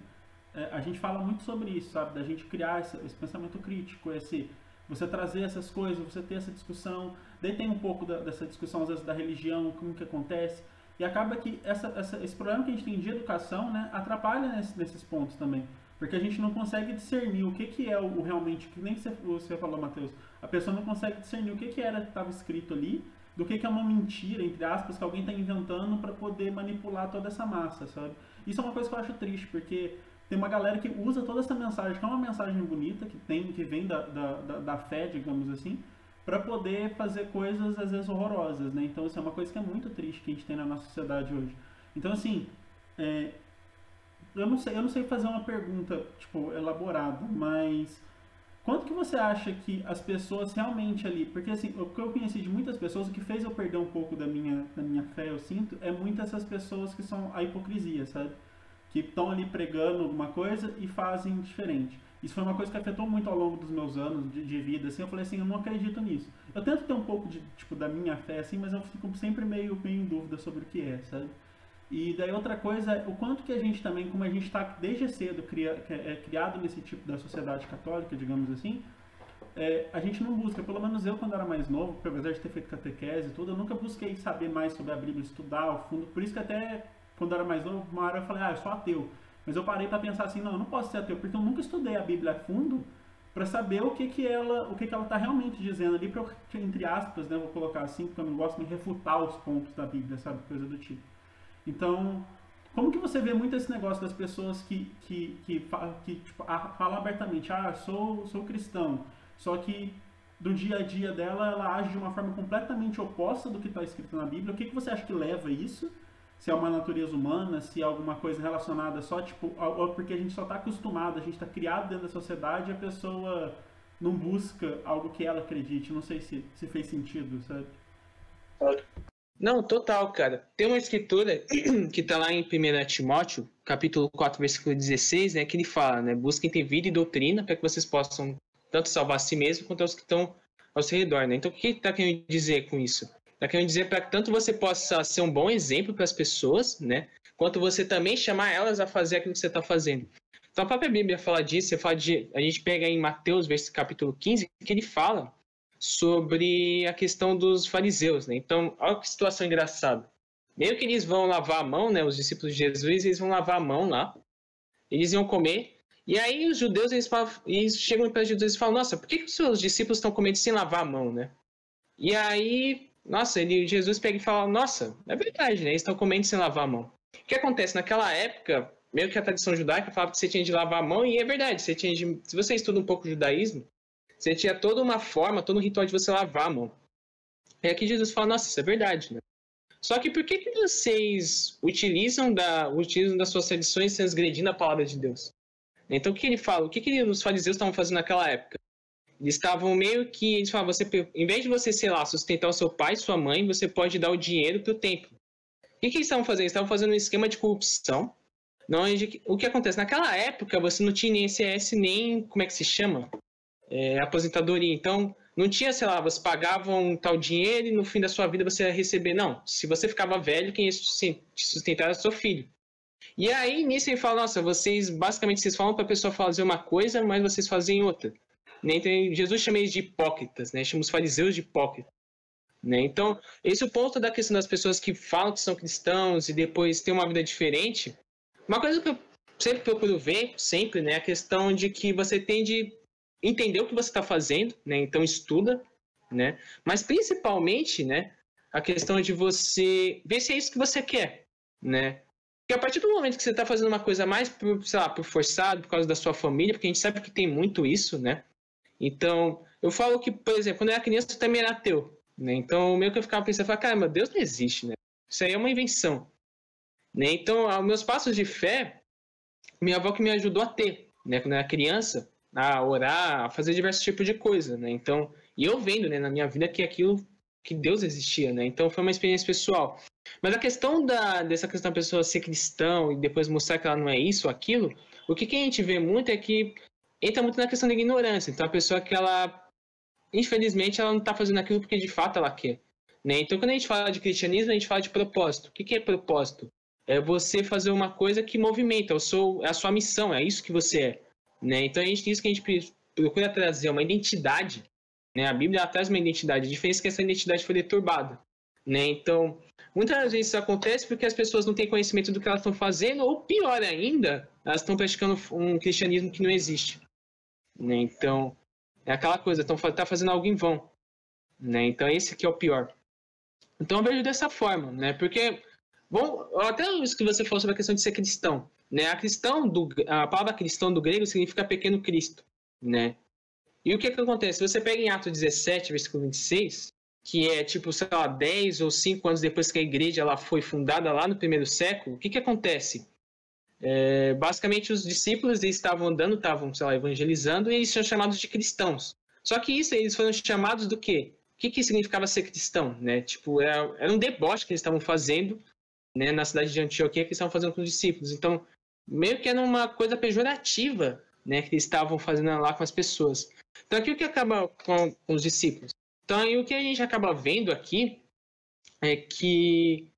é, a gente fala muito sobre isso, sabe? Da gente criar esse, esse, pensamento crítico, esse você trazer essas coisas, você ter essa discussão, daí tem um pouco da, dessa discussão às vezes da religião, como que acontece, e acaba que essa, essa, esse problema que a gente tem de educação né, atrapalha nesse, nesses pontos também. Porque a gente não consegue discernir o que, que é o, o realmente, que nem você, você falou, Matheus, a pessoa não consegue discernir o que, que era que estava escrito ali, do que, que é uma mentira, entre aspas, que alguém está inventando para poder manipular toda essa massa, sabe? Isso é uma coisa que eu acho triste, porque tem uma galera que usa toda essa mensagem, que é uma mensagem bonita, que tem que vem da, da, da, da fé, digamos assim, para poder fazer coisas às vezes horrorosas, né? Então isso é uma coisa que é muito triste que a gente tem na nossa sociedade hoje. Então assim, é, eu não sei, eu não sei fazer uma pergunta tipo elaborada, mas quanto que você acha que as pessoas realmente ali, porque assim, o que eu conheci de muitas pessoas, o que fez eu perder um pouco da minha da minha fé, eu sinto, é muitas essas pessoas que são a hipocrisia, sabe? Que estão ali pregando alguma coisa e fazem diferente. Isso foi uma coisa que afetou muito ao longo dos meus anos de, de, vida, assim, eu falei assim, eu não acredito nisso. Eu tento ter um pouco de, tipo, da minha fé, assim, mas eu fico sempre meio, meio em dúvida sobre o que é, sabe? E daí outra coisa o quanto que a gente também, como a gente está desde cedo é, criado nesse tipo da sociedade católica, digamos assim, é, a gente não busca, pelo menos eu quando era mais novo, apesar de ter feito catequese e tudo, eu nunca busquei saber mais sobre a Bíblia, estudar ao fundo, por isso que até quando era mais novo, uma hora eu falei, ah, eu sou ateu. Mas eu parei para pensar assim, não, eu não posso ser ateu, porque eu nunca estudei a Bíblia a fundo para saber o que que ela, o que que ela está realmente dizendo ali, para entre aspas, né, vou colocar assim, porque eu não gosto de refutar os pontos da Bíblia, sabe, coisa do tipo. Então, como que você vê muito esse negócio das pessoas que, que, que, que tipo, falam abertamente, ah, sou, sou cristão, só que do dia a dia dela ela age de uma forma completamente oposta do que está escrito na Bíblia. O que, que você acha que leva a isso? se é uma natureza humana, se é alguma coisa relacionada só, tipo, ou porque a gente só está acostumado, a gente está criado dentro da sociedade e a pessoa não busca algo que ela acredite. Não sei se, se fez sentido, sabe? Não, total, cara. Tem uma escritura que está lá em 1 Timóteo, capítulo 4, versículo 16, né, que ele fala, né, busquem ter vida e doutrina para que vocês possam tanto salvar a si mesmo quanto os que estão ao seu redor, né? Então, o que está querendo dizer com isso? Está querendo dizer para que tanto você possa ser um bom exemplo para as pessoas, né? Quanto você também chamar elas a fazer aquilo que você está fazendo. Então a própria Bíblia fala disso, fala de, a gente pega em Mateus, capítulo 15, que ele fala sobre a questão dos fariseus, né? Então, olha que situação engraçada. Meio que eles vão lavar a mão, né? Os discípulos de Jesus, eles vão lavar a mão lá. Eles iam comer. E aí os judeus, eles, falam, eles chegam para judeus e falam, nossa, por que, que os seus discípulos estão comendo sem lavar a mão, né? E aí nossa, ele, Jesus pega e fala, nossa, é verdade, né? Eles estão comendo sem lavar a mão. O que acontece? Naquela época, meio que a tradição judaica falava que você tinha de lavar a mão, e é verdade, você tinha de, se você estuda um pouco o judaísmo, você tinha toda uma forma, todo um ritual de você lavar a mão. E aqui Jesus fala, nossa, isso é verdade, né? Só que por que, que vocês utilizam, da, utilizam das suas tradições transgredindo a palavra de Deus? Então o que ele fala? O que, que os fariseus estavam fazendo naquela época? Eles estavam meio que. Eles falavam, você, em vez de você, sei lá, sustentar o seu pai sua mãe, você pode dar o dinheiro para o templo. O que, que eles estavam fazendo? Eles estavam fazendo um esquema de corrupção. Não, o que acontece? Naquela época, você não tinha nem INSS, nem. Como é que se chama? É, aposentadoria. Então, não tinha, sei lá, você pagava um tal dinheiro e no fim da sua vida você ia receber. Não. Se você ficava velho, quem ia te sustentar era seu filho. E aí, nisso ele fala, nossa, vocês, basicamente, vocês falam para a pessoa fazer uma coisa, mas vocês fazem outra. Né? Então, Jesus chama eles de hipócritas, né? chama os fariseus de hipócritas. Né? Então, esse é o ponto da questão das pessoas que falam que são cristãos e depois têm uma vida diferente. Uma coisa que eu sempre procuro ver, sempre, né, é a questão de que você tem de entender o que você está fazendo, né? Então estuda, né? Mas principalmente, né, a questão de você ver se é isso que você quer, né? Porque a partir do momento que você está fazendo uma coisa mais por, sei lá, por forçado, por causa da sua família, porque a gente sabe que tem muito isso, né? Então, eu falo que, por exemplo, quando eu era criança, eu também era ateu. Né? Então, meio que eu ficava pensando, cara, caramba, Deus não existe, né? Isso aí é uma invenção. Né? Então, aos meus passos de fé, minha avó que me ajudou a ter, né? Quando eu era criança, a orar, a fazer diversos tipos de coisa, né? Então, e eu vendo, né, na minha vida que aquilo, que Deus existia, né? Então, foi uma experiência pessoal. Mas a questão da, dessa questão da pessoa ser cristão e depois mostrar que ela não é isso ou aquilo, o que, que a gente vê muito é que entra muito na questão da ignorância. Então a pessoa que ela, infelizmente, ela não está fazendo aquilo porque de fato ela quer. Né? Então quando a gente fala de cristianismo, a gente fala de propósito. O que, que é propósito? É você fazer uma coisa que movimenta, é, a sua missão, é isso que você é. Né? Então a gente diz que a gente procura trazer uma identidade. Né? A Bíblia traz uma identidade. A diferença é que essa identidade foi deturbada. Né? Então, muitas vezes isso acontece porque as pessoas não têm conhecimento do que elas estão fazendo, ou pior ainda, elas estão praticando um cristianismo que não existe. Né? Então, é aquela coisa, estão tá fazendo algo em vão. Né? Então, esse que é o pior. Então, eu vejo dessa forma, né? Porque, bom, até isso que você falou sobre a questão de ser cristão, né? A cristão do, a palavra cristão do grego significa pequeno Cristo, né? E o que que acontece? Você pega em Atos 17, versículo 26, que é tipo, sei lá, 10 ou 5 anos depois que a igreja ela foi fundada lá no primeiro século, o que que acontece? É, basicamente, os discípulos eles estavam andando, estavam, sei lá, evangelizando, e eles são chamados de cristãos. Só que isso, eles foram chamados do quê? O que, que significava ser cristão, né? Tipo, era, era um deboche que eles estavam fazendo, né, na cidade de Antioquia, que eles estavam fazendo com os discípulos. Então, meio que era uma coisa pejorativa, né, que estavam fazendo lá com as pessoas. Então, aqui o que acaba com, os discípulos? Então, aí, o que a gente acaba vendo aqui é que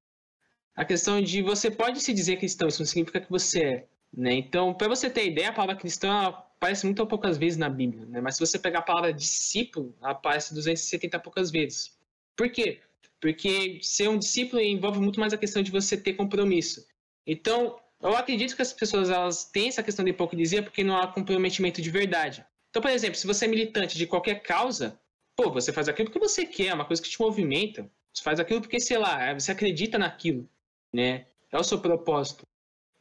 a questão de você pode se dizer cristão, isso não significa que você é. Né? Então, para você ter ideia, a palavra cristão aparece muito poucas vezes na Bíblia. Né? Mas se você pegar a palavra discípulo, aparece 270 poucas vezes. Por quê? Porque ser um discípulo envolve muito mais a questão de você ter compromisso. Então, eu acredito que as pessoas elas têm essa questão de hipocrisia porque não há comprometimento de verdade. Então, por exemplo, se você é militante de qualquer causa, pô, você faz aquilo porque você quer, é uma coisa que te movimenta. Você faz aquilo porque, sei lá, você acredita naquilo né? É o seu propósito.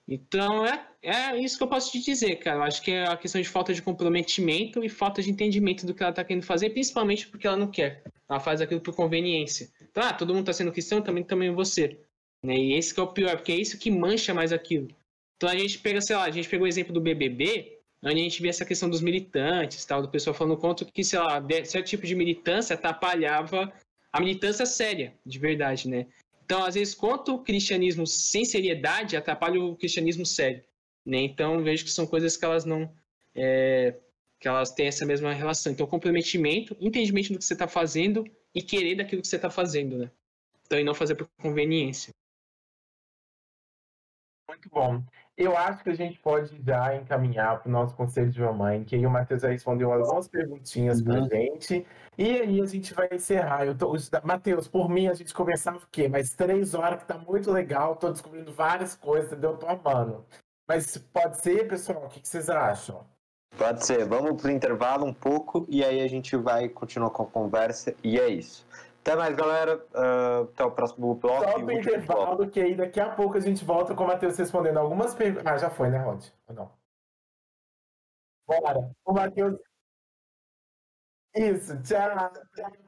Então, é, é isso que eu posso te dizer, cara. Eu acho que é a questão de falta de comprometimento e falta de entendimento do que ela está querendo fazer, principalmente porque ela não quer. Ela faz aquilo por conveniência. Então, ah, todo mundo está sendo cristão, também, também você. Né? E esse é o pior, porque é isso que mancha mais aquilo. Então, a gente pega, sei lá, a gente pegou o exemplo do BBB, onde a gente vê essa questão dos militantes, tal, do pessoal falando contra que, sei lá, certo tipo de militância atrapalhava a militância séria, de verdade, né? Então, às vezes, quanto o cristianismo sem seriedade atrapalha o cristianismo sério. Né? Então, vejo que são coisas que elas não. É, que elas têm essa mesma relação. Então, comprometimento, entendimento do que você está fazendo e querer daquilo que você está fazendo. Né? Então, e não fazer por conveniência. Muito bom. Eu acho que a gente pode já encaminhar para o nosso conselho de mamãe, que aí o Matheus já respondeu algumas perguntinhas para uhum. gente. E aí a gente vai encerrar. Eu tô, Matheus, por mim a gente começava o quê? Mais três horas, que tá muito legal. Tô descobrindo várias coisas, entendeu? Tô amando. Mas pode ser, pessoal? O que, que vocês acham? Pode ser. Vamos pro intervalo um pouco e aí a gente vai continuar com a conversa. E é isso. Até mais, galera. Uh, até o próximo bloco. Só pro intervalo, que aí daqui a pouco a gente volta com o Matheus respondendo algumas perguntas. Ah, já foi, né, Rod? Ou não? Bora. O Matheus. Isso, tchau. tchau.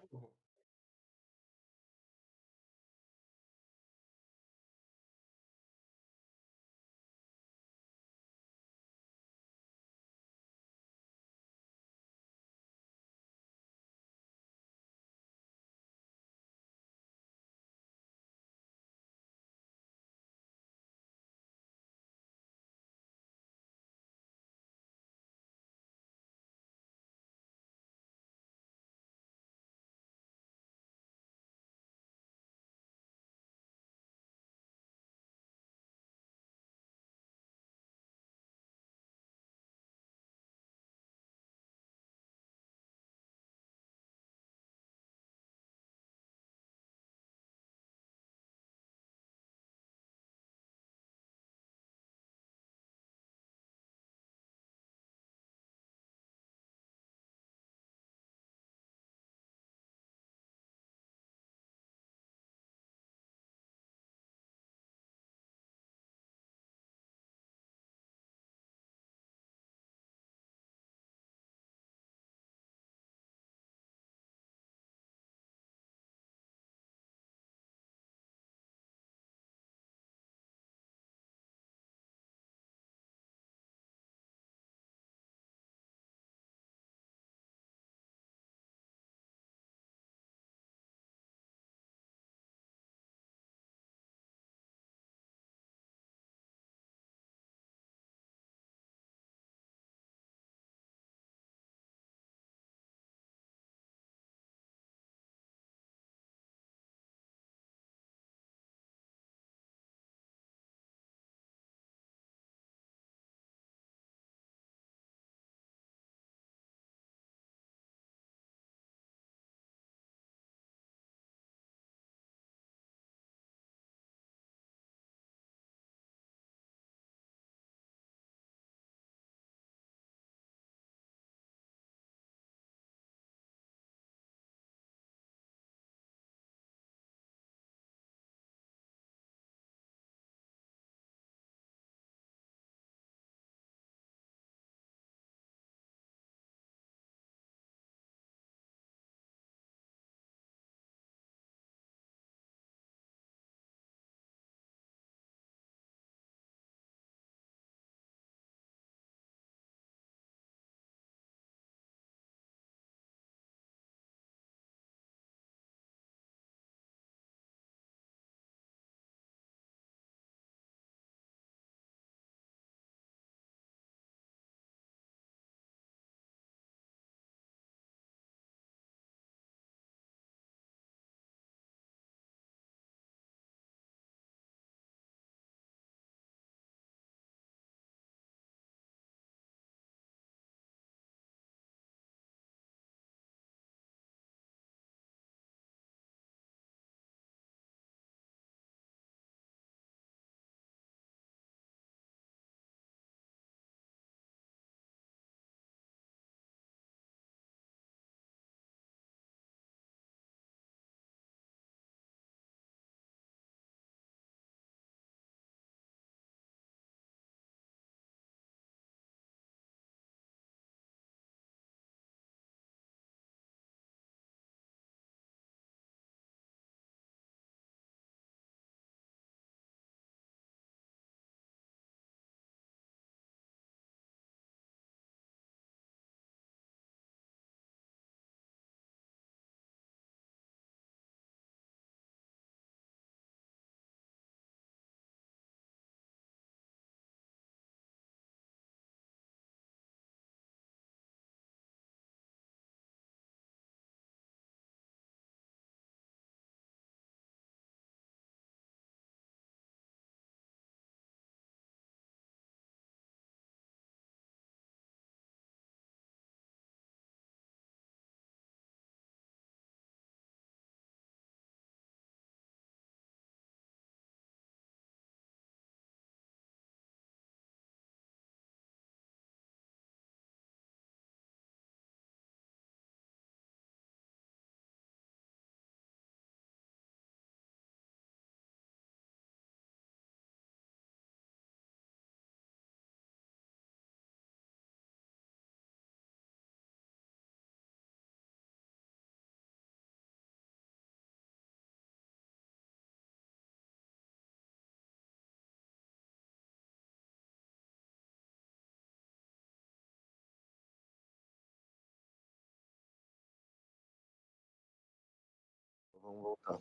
Vamos voltar.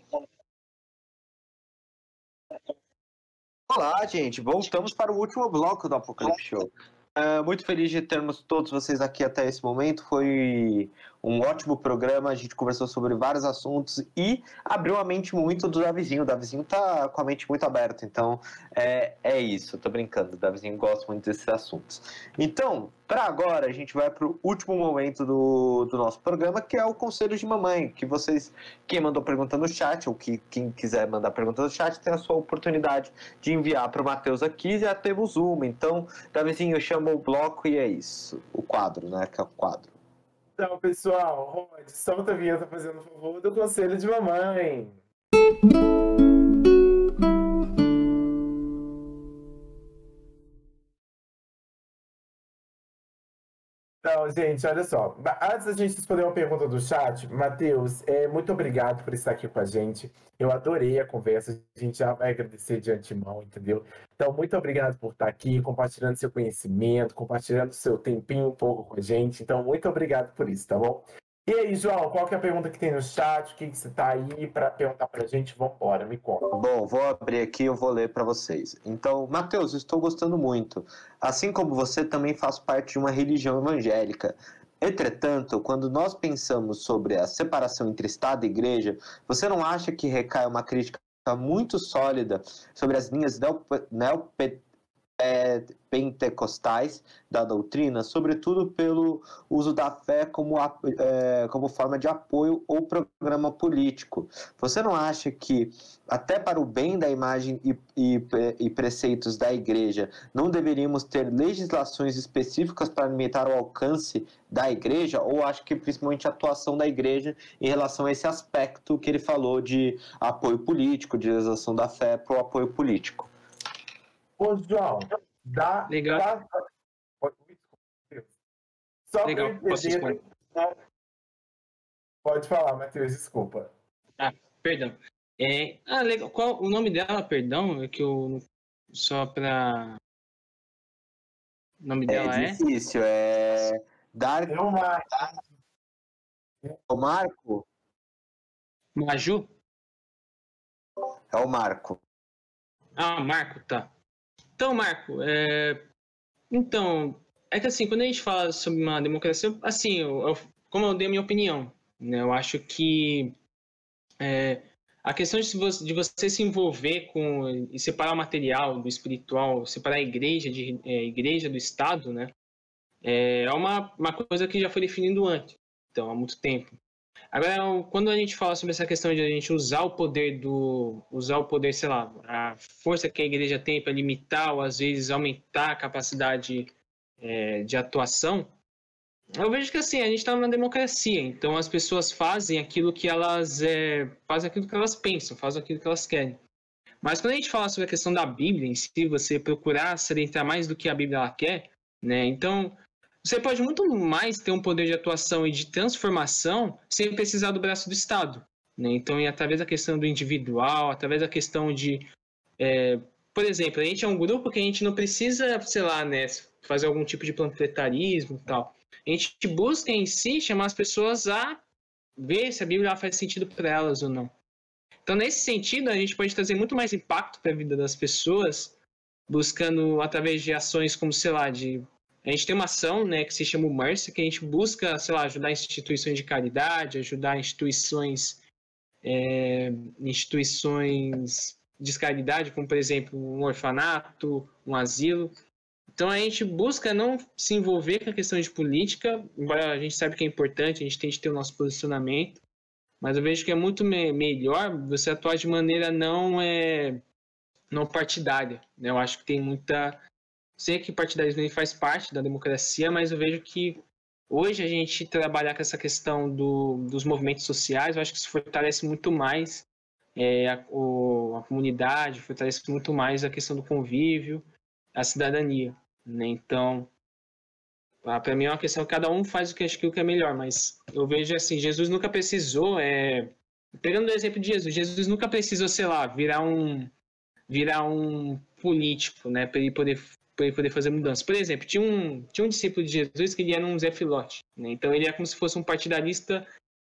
Olá, gente. Voltamos para o último bloco do Apocalipse Show. Uh, muito feliz de termos todos vocês aqui até esse momento. Foi um ótimo programa. A gente conversou sobre vários assuntos e abriu a mente muito do Davizinho. O Davizinho tá com a mente muito aberta, então é, é isso. tô brincando. O Davizinho gosta muito desses assuntos. Então, para agora, a gente vai para o último momento do, do nosso programa, que é o Conselho de Mamãe. Que vocês, quem mandou pergunta no chat, ou que, quem quiser mandar pergunta no chat, tem a sua oportunidade de enviar para o Matheus aqui. Já temos uma. Então, Davizinho, chama o bloco e é isso. O quadro, né? Que é o quadro. Então, pessoal, Rod, solta a vinheta fazendo favor do Conselho de Mamãe. Então, gente, olha só. Antes da gente responder uma pergunta do chat, Matheus, é, muito obrigado por estar aqui com a gente. Eu adorei a conversa. A gente já vai agradecer de antemão, entendeu? Então, muito obrigado por estar aqui, compartilhando seu conhecimento, compartilhando seu tempinho um pouco com a gente. Então, muito obrigado por isso, tá bom? E aí, João, qual que é a pergunta que tem no chat? O que, você está aí para perguntar para a gente? Vambora, me conta. Bom, vou abrir aqui e eu vou ler para vocês. Então, Matheus, estou gostando muito. Assim como você, também faço parte de uma religião evangélica. Entretanto, quando nós pensamos sobre a separação entre Estado e Igreja, você não acha que recai uma crítica muito sólida sobre as linhas neopentecostais é, pentecostais da doutrina, sobretudo pelo uso da fé como, é, como forma de apoio ou programa político. Você não acha que, até para o bem da imagem e, e, e preceitos da igreja, não deveríamos ter legislações específicas para limitar o alcance da igreja? Ou acho que principalmente a atuação da igreja em relação a esse aspecto que ele falou de apoio político, de legislação da fé para o apoio político? Ô, João, dá. Legal. Dá... Só Legal. Entender... Pode falar, Matheus, desculpa. Ah, perdão. É... Ah, legal. Qual o nome dela, perdão? É que eu. Só pra. O nome dela é? difícil, é. é... Dark. É o Marco. O Marco? Maju? É o Marco. Ah, Marco, tá. Então, Marco, é... então, é que assim, quando a gente fala sobre uma democracia, assim, eu, eu, como eu dei a minha opinião, né, eu acho que é, a questão de você, de você, se envolver com e separar o material do espiritual, separar a igreja de é, igreja do Estado, né, é uma, uma coisa que já foi definido antes, então há muito tempo. Agora, quando a gente fala sobre essa questão de a gente usar o poder do. usar o poder, sei lá, a força que a igreja tem para limitar ou às vezes aumentar a capacidade é, de atuação, eu vejo que assim, a gente está numa democracia, então as pessoas fazem aquilo que elas. É, fazem aquilo que elas pensam, fazem aquilo que elas querem. Mas quando a gente fala sobre a questão da Bíblia em si, você procurar se adentrar mais do que a Bíblia ela quer, né? Então, você pode muito mais ter um poder de atuação e de transformação sem precisar do braço do Estado. Né? Então, é através da questão do individual, através da questão de. É, por exemplo, a gente é um grupo que a gente não precisa, sei lá, né, fazer algum tipo de panfletarismo e tal. A gente busca em si chamar as pessoas a ver se a Bíblia faz sentido para elas ou não. Então, nesse sentido, a gente pode trazer muito mais impacto para a vida das pessoas, buscando através de ações como, sei lá, de a gente tem uma ação né, que se chama Mercy, que a gente busca, sei lá, ajudar instituições de caridade, ajudar instituições, é, instituições de caridade, como, por exemplo, um orfanato, um asilo. Então, a gente busca não se envolver com a questão de política, embora a gente saiba que é importante, a gente tem que ter o nosso posicionamento, mas eu vejo que é muito me melhor você atuar de maneira não, é, não partidária. Né? Eu acho que tem muita sei que partidarismo faz parte da democracia, mas eu vejo que hoje a gente trabalhar com essa questão do, dos movimentos sociais, eu acho que isso fortalece muito mais é, a, o, a, comunidade, fortalece muito mais a questão do convívio, a cidadania. Né? Então, para mim é uma questão que cada um faz o que acha que é melhor, mas eu vejo assim, Jesus nunca precisou, é, pegando o exemplo de Jesus, Jesus nunca precisou, sei lá, virar um virar um político, né, para ele poder para poder fazer mudanças. Por exemplo, tinha um, tinha um discípulo de Jesus que ele era um Zé Filote. Né? Então ele é como se fosse um partidarista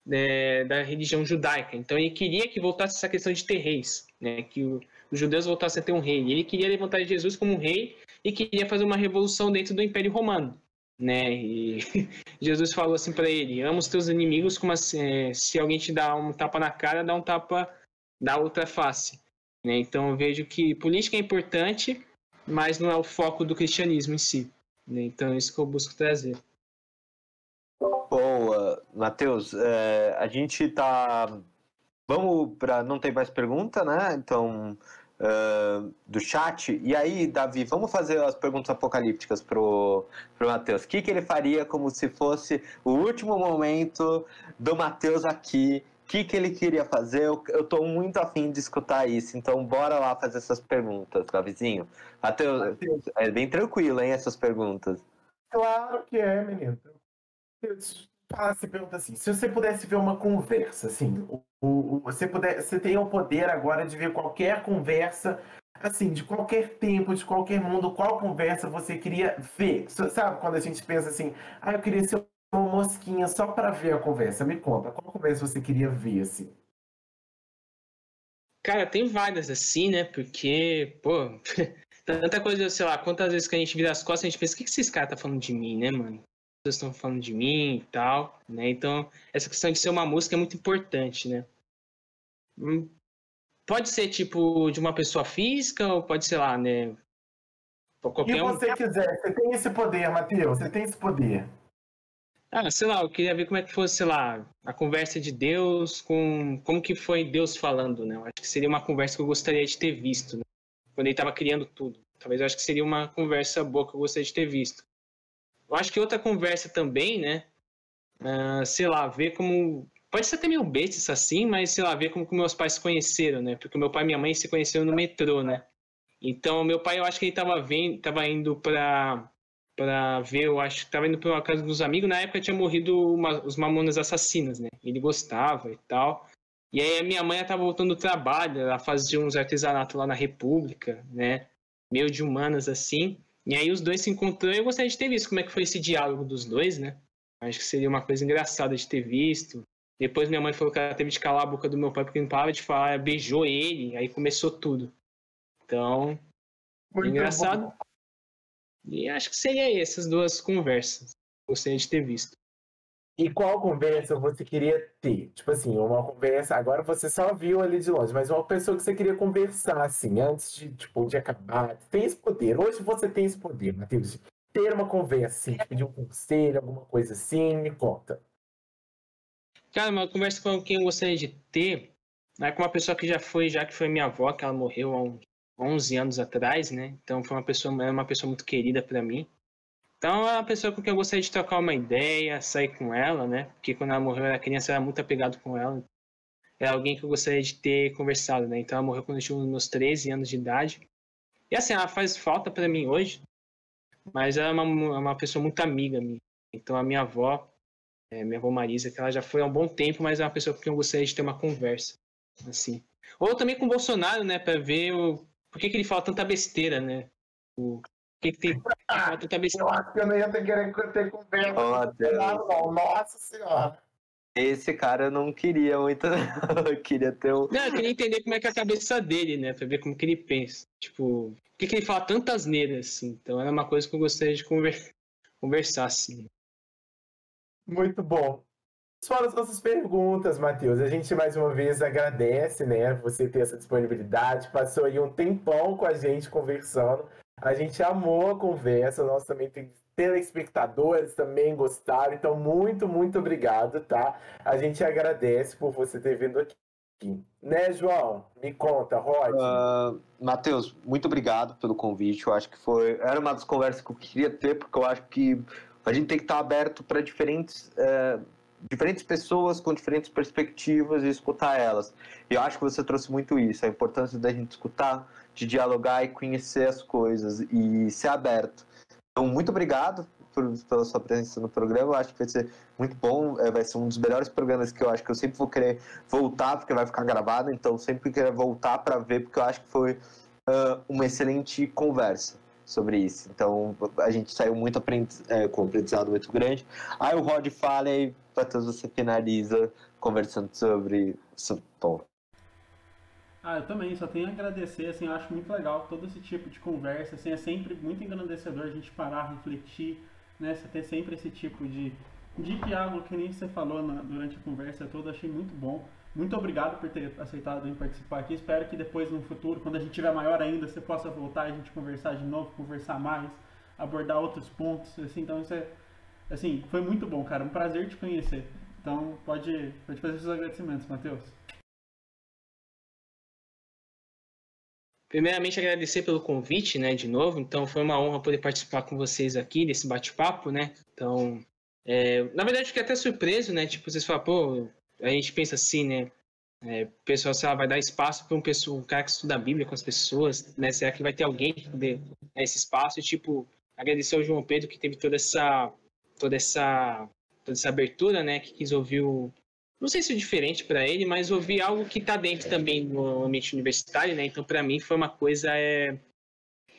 é, da religião judaica. Então ele queria que voltasse essa questão de ter reis, né? que o, os judeus voltassem a ter um rei. Ele queria levantar Jesus como um rei e queria fazer uma revolução dentro do Império Romano. Né? E Jesus falou assim para ele: ama os teus inimigos como assim, é, se alguém te dá um tapa na cara, dá um tapa da outra face. Né? Então eu vejo que política é importante, mas não é o foco do cristianismo em si. Né? Então é isso que eu busco trazer. Boa, Matheus. É, a gente tá. Vamos para. Não tem mais pergunta, né? Então. Uh, do chat. E aí, Davi, vamos fazer as perguntas apocalípticas pro, pro Matheus. O que, que ele faria como se fosse o último momento do Matheus aqui? Que, que ele queria fazer? Eu, eu tô muito afim de escutar isso, então bora lá fazer essas perguntas, Davizinho. Matheus, é bem tranquilo, hein, essas perguntas. Claro que é, menino fala, você pergunta assim, se você pudesse ver uma conversa, assim, o, o, você, puder, você tem o poder agora de ver qualquer conversa, assim, de qualquer tempo, de qualquer mundo, qual conversa você queria ver? Sabe quando a gente pensa assim, ah, eu queria ser uma mosquinha só para ver a conversa? Me conta, qual conversa você queria ver, assim? Cara, tem várias assim, né? Porque, pô, tanta coisa, sei lá, quantas vezes que a gente vira as costas, a gente pensa, o que, que esses caras tá falando de mim, né, mano? pessoas estão falando de mim e tal, né? Então, essa questão de ser uma música é muito importante, né? Hum, pode ser, tipo, de uma pessoa física ou pode ser lá, né? Qualquer e você um... quiser, você tem esse poder, Matheus, você tem esse poder. Ah, sei lá, eu queria ver como é que fosse, sei lá, a conversa de Deus com... Como que foi Deus falando, né? Eu acho que seria uma conversa que eu gostaria de ter visto, né? Quando ele estava criando tudo. Talvez eu acho que seria uma conversa boa que eu gostaria de ter visto. Eu acho que outra conversa também, né? Uh, sei lá, ver como. Pode ser até meio besta assim, mas sei lá, ver como que meus pais se conheceram, né? Porque meu pai e minha mãe se conheceram no metrô, né? Então, meu pai, eu acho que ele tava, vendo, tava indo pra, pra ver, eu acho que tava indo pra uma casa dos amigos. Na época tinha morrido uma, os Mamonas Assassinas, né? Ele gostava e tal. E aí a minha mãe estava voltando do trabalho, ela fazia uns artesanatos lá na República, né? Meio de humanas assim. E aí os dois se encontrando e eu gostaria de ter visto como é que foi esse diálogo dos dois, né? Acho que seria uma coisa engraçada de ter visto. Depois minha mãe falou que ela teve de calar a boca do meu pai porque não parava de falar, beijou ele, aí começou tudo. Então, Muito engraçado. Bom. E acho que seria essas duas conversas. Gostaria de ter visto. E qual conversa você queria ter? Tipo assim, uma conversa. Agora você só viu ali de longe, mas uma pessoa que você queria conversar, assim, antes de, tipo, de acabar. Tem esse poder. Hoje você tem esse poder, Matheus. Ter uma conversa, assim, de pedir um conselho, alguma coisa assim, me conta. Cara, uma conversa com quem eu gostaria de ter é com uma pessoa que já foi, já que foi minha avó, que ela morreu há uns 11 anos atrás, né? Então foi uma pessoa, é uma pessoa muito querida para mim. Então é uma pessoa com quem eu gostaria de trocar uma ideia, sair com ela, né? Porque quando ela morreu, eu era criança, eu era muito apegado com ela. É alguém que eu gostaria de ter conversado, né? Então ela morreu quando eu tinha meus 13 anos de idade. E assim, ela faz falta para mim hoje, mas ela é uma, uma pessoa muito amiga minha. Então a minha avó, é, minha avó Marisa, que ela já foi há um bom tempo, mas é uma pessoa com quem eu gostaria de ter uma conversa, assim. Ou também com o Bolsonaro, né? Para ver o, por que, que ele fala tanta besteira, né? O, que, que tem? Ah, eu acho que eu não ia ter querer ter conversa. Oh, não. Nossa senhora. Esse cara eu não queria muito, Eu queria ter um. Não, eu queria entender como é que é a cabeça dele, né? Pra ver como que ele pensa. Tipo, por que, que ele fala tantas neiras, assim? Então era uma coisa que eu gostaria de conver... conversar, assim. Muito bom. Foram as nossas perguntas, Matheus. A gente mais uma vez agradece, né, você ter essa disponibilidade. Passou aí um tempão com a gente conversando. A gente amou a conversa, nós também tem telespectadores também gostaram, então muito, muito obrigado, tá? A gente agradece por você ter vindo aqui. Né, João? Me conta, Rod. Uh, Matheus, muito obrigado pelo convite. Eu acho que foi. Era uma das conversas que eu queria ter, porque eu acho que a gente tem que estar aberto para diferentes. Uh, diferentes pessoas com diferentes perspectivas e escutar elas. E eu acho que você trouxe muito isso, a importância da gente escutar, de dialogar e conhecer as coisas e ser aberto. Então, muito obrigado por, pela sua presença no programa. Eu acho que vai ser muito bom. É, vai ser um dos melhores programas que eu acho que eu sempre vou querer voltar, porque vai ficar gravado. Então, sempre querer voltar para ver, porque eu acho que foi uh, uma excelente conversa. Sobre isso. Então a gente saiu muito aprendiz, é, com um aprendizado muito grande. Aí o Rod fala e Matheus você finaliza conversando sobre esse ponto. Ah, eu também, só tenho a agradecer, assim, eu acho muito legal todo esse tipo de conversa, assim, é sempre muito engrandecedor a gente parar, refletir, né, você ter sempre esse tipo de, de diálogo que nem você falou na, durante a conversa toda, achei muito bom. Muito obrigado por ter aceitado em participar aqui. Espero que depois, no futuro, quando a gente tiver maior ainda, você possa voltar e a gente conversar de novo, conversar mais, abordar outros pontos. Assim, então, isso é, assim, foi muito bom, cara. Um prazer te conhecer. Então, pode, pode fazer seus agradecimentos, Matheus. Primeiramente, agradecer pelo convite, né, de novo. Então, foi uma honra poder participar com vocês aqui desse bate-papo, né. Então, é, na verdade, fiquei até surpreso, né. Tipo, vocês falam, pô, a gente pensa assim, né? É, pessoal, sei lá, vai dar espaço para um, um cara que estuda a Bíblia com as pessoas, né? Será que vai ter alguém que dê esse espaço? E, tipo, agradecer ao João Pedro que teve toda essa, toda essa, toda essa abertura, né? Que quis ouvir o, não sei se é diferente para ele, mas ouvir algo que está dentro também do ambiente universitário, né? Então, para mim foi uma coisa é,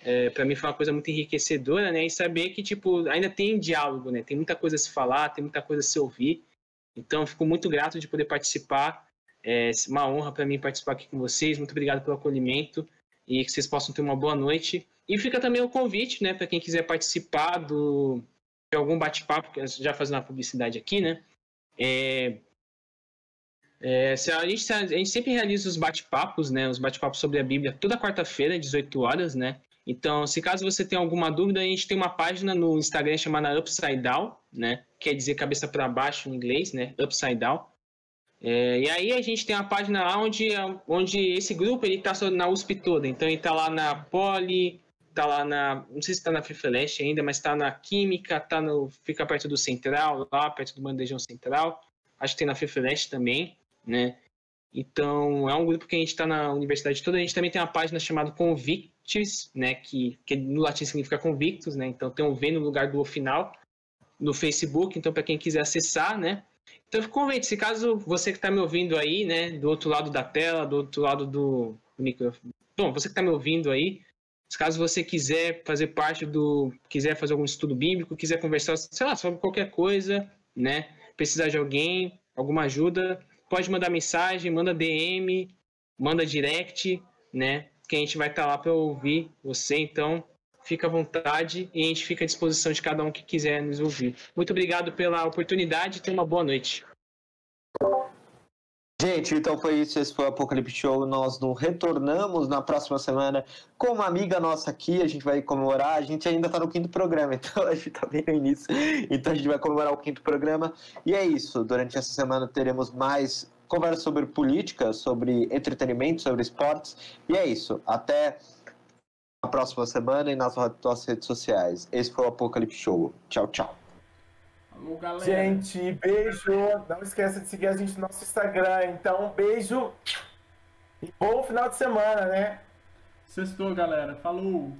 é para mim foi uma coisa muito enriquecedora, né? E saber que tipo ainda tem diálogo, né? Tem muita coisa a se falar, tem muita coisa a se ouvir. Então, fico muito grato de poder participar. É uma honra para mim participar aqui com vocês. Muito obrigado pelo acolhimento e que vocês possam ter uma boa noite. E fica também o convite, né, para quem quiser participar do, de algum bate-papo, já fazendo uma publicidade aqui, né? É, é, a, gente, a gente sempre realiza os bate-papos, né? Os bate-papos sobre a Bíblia toda quarta-feira, 18 horas, né? Então, se caso você tem alguma dúvida, a gente tem uma página no Instagram chamada Upside Down, né? Quer dizer cabeça para baixo em inglês, né? Upside Down. É, e aí a gente tem uma página lá onde, onde esse grupo ele tá na USP toda. Então ele tá lá na Poli, tá lá na. Não sei se tá na FIFELEST ainda, mas tá na Química, tá no. Fica perto do Central, lá perto do Bandejão Central. Acho que tem na FIFELEST também, né? Então, é um grupo que a gente está na universidade toda. A gente também tem uma página chamada Convictis, né? Que, que no latim significa convictos, né? Então, tem um V no lugar do O final no Facebook. Então, para quem quiser acessar, né? Então, convite, se caso você que está me ouvindo aí, né? Do outro lado da tela, do outro lado do microfone. Bom, você que está me ouvindo aí, se caso você quiser fazer parte do. quiser fazer algum estudo bíblico, quiser conversar, sei lá, sobre qualquer coisa, né? Precisar de alguém, alguma ajuda, pode mandar mensagem, manda DM, manda direct, né? Que a gente vai estar tá lá para ouvir você. Então, fica à vontade e a gente fica à disposição de cada um que quiser nos ouvir. Muito obrigado pela oportunidade e tenha uma boa noite. Gente, então foi isso. Esse foi o Apocalipse Show. Nós nos retornamos na próxima semana com uma amiga nossa aqui. A gente vai comemorar. A gente ainda está no quinto programa, então a gente está bem no início. Então a gente vai comemorar o quinto programa. E é isso. Durante essa semana teremos mais conversa sobre política, sobre entretenimento, sobre esportes. E é isso. Até a próxima semana e nas nossas redes sociais. Esse foi o Apocalipse Show. Tchau, tchau. Alô, galera. Gente, beijo. Não esqueça de seguir a gente no nosso Instagram. Então, beijo. E bom final de semana, né? Sextou, galera. Falou.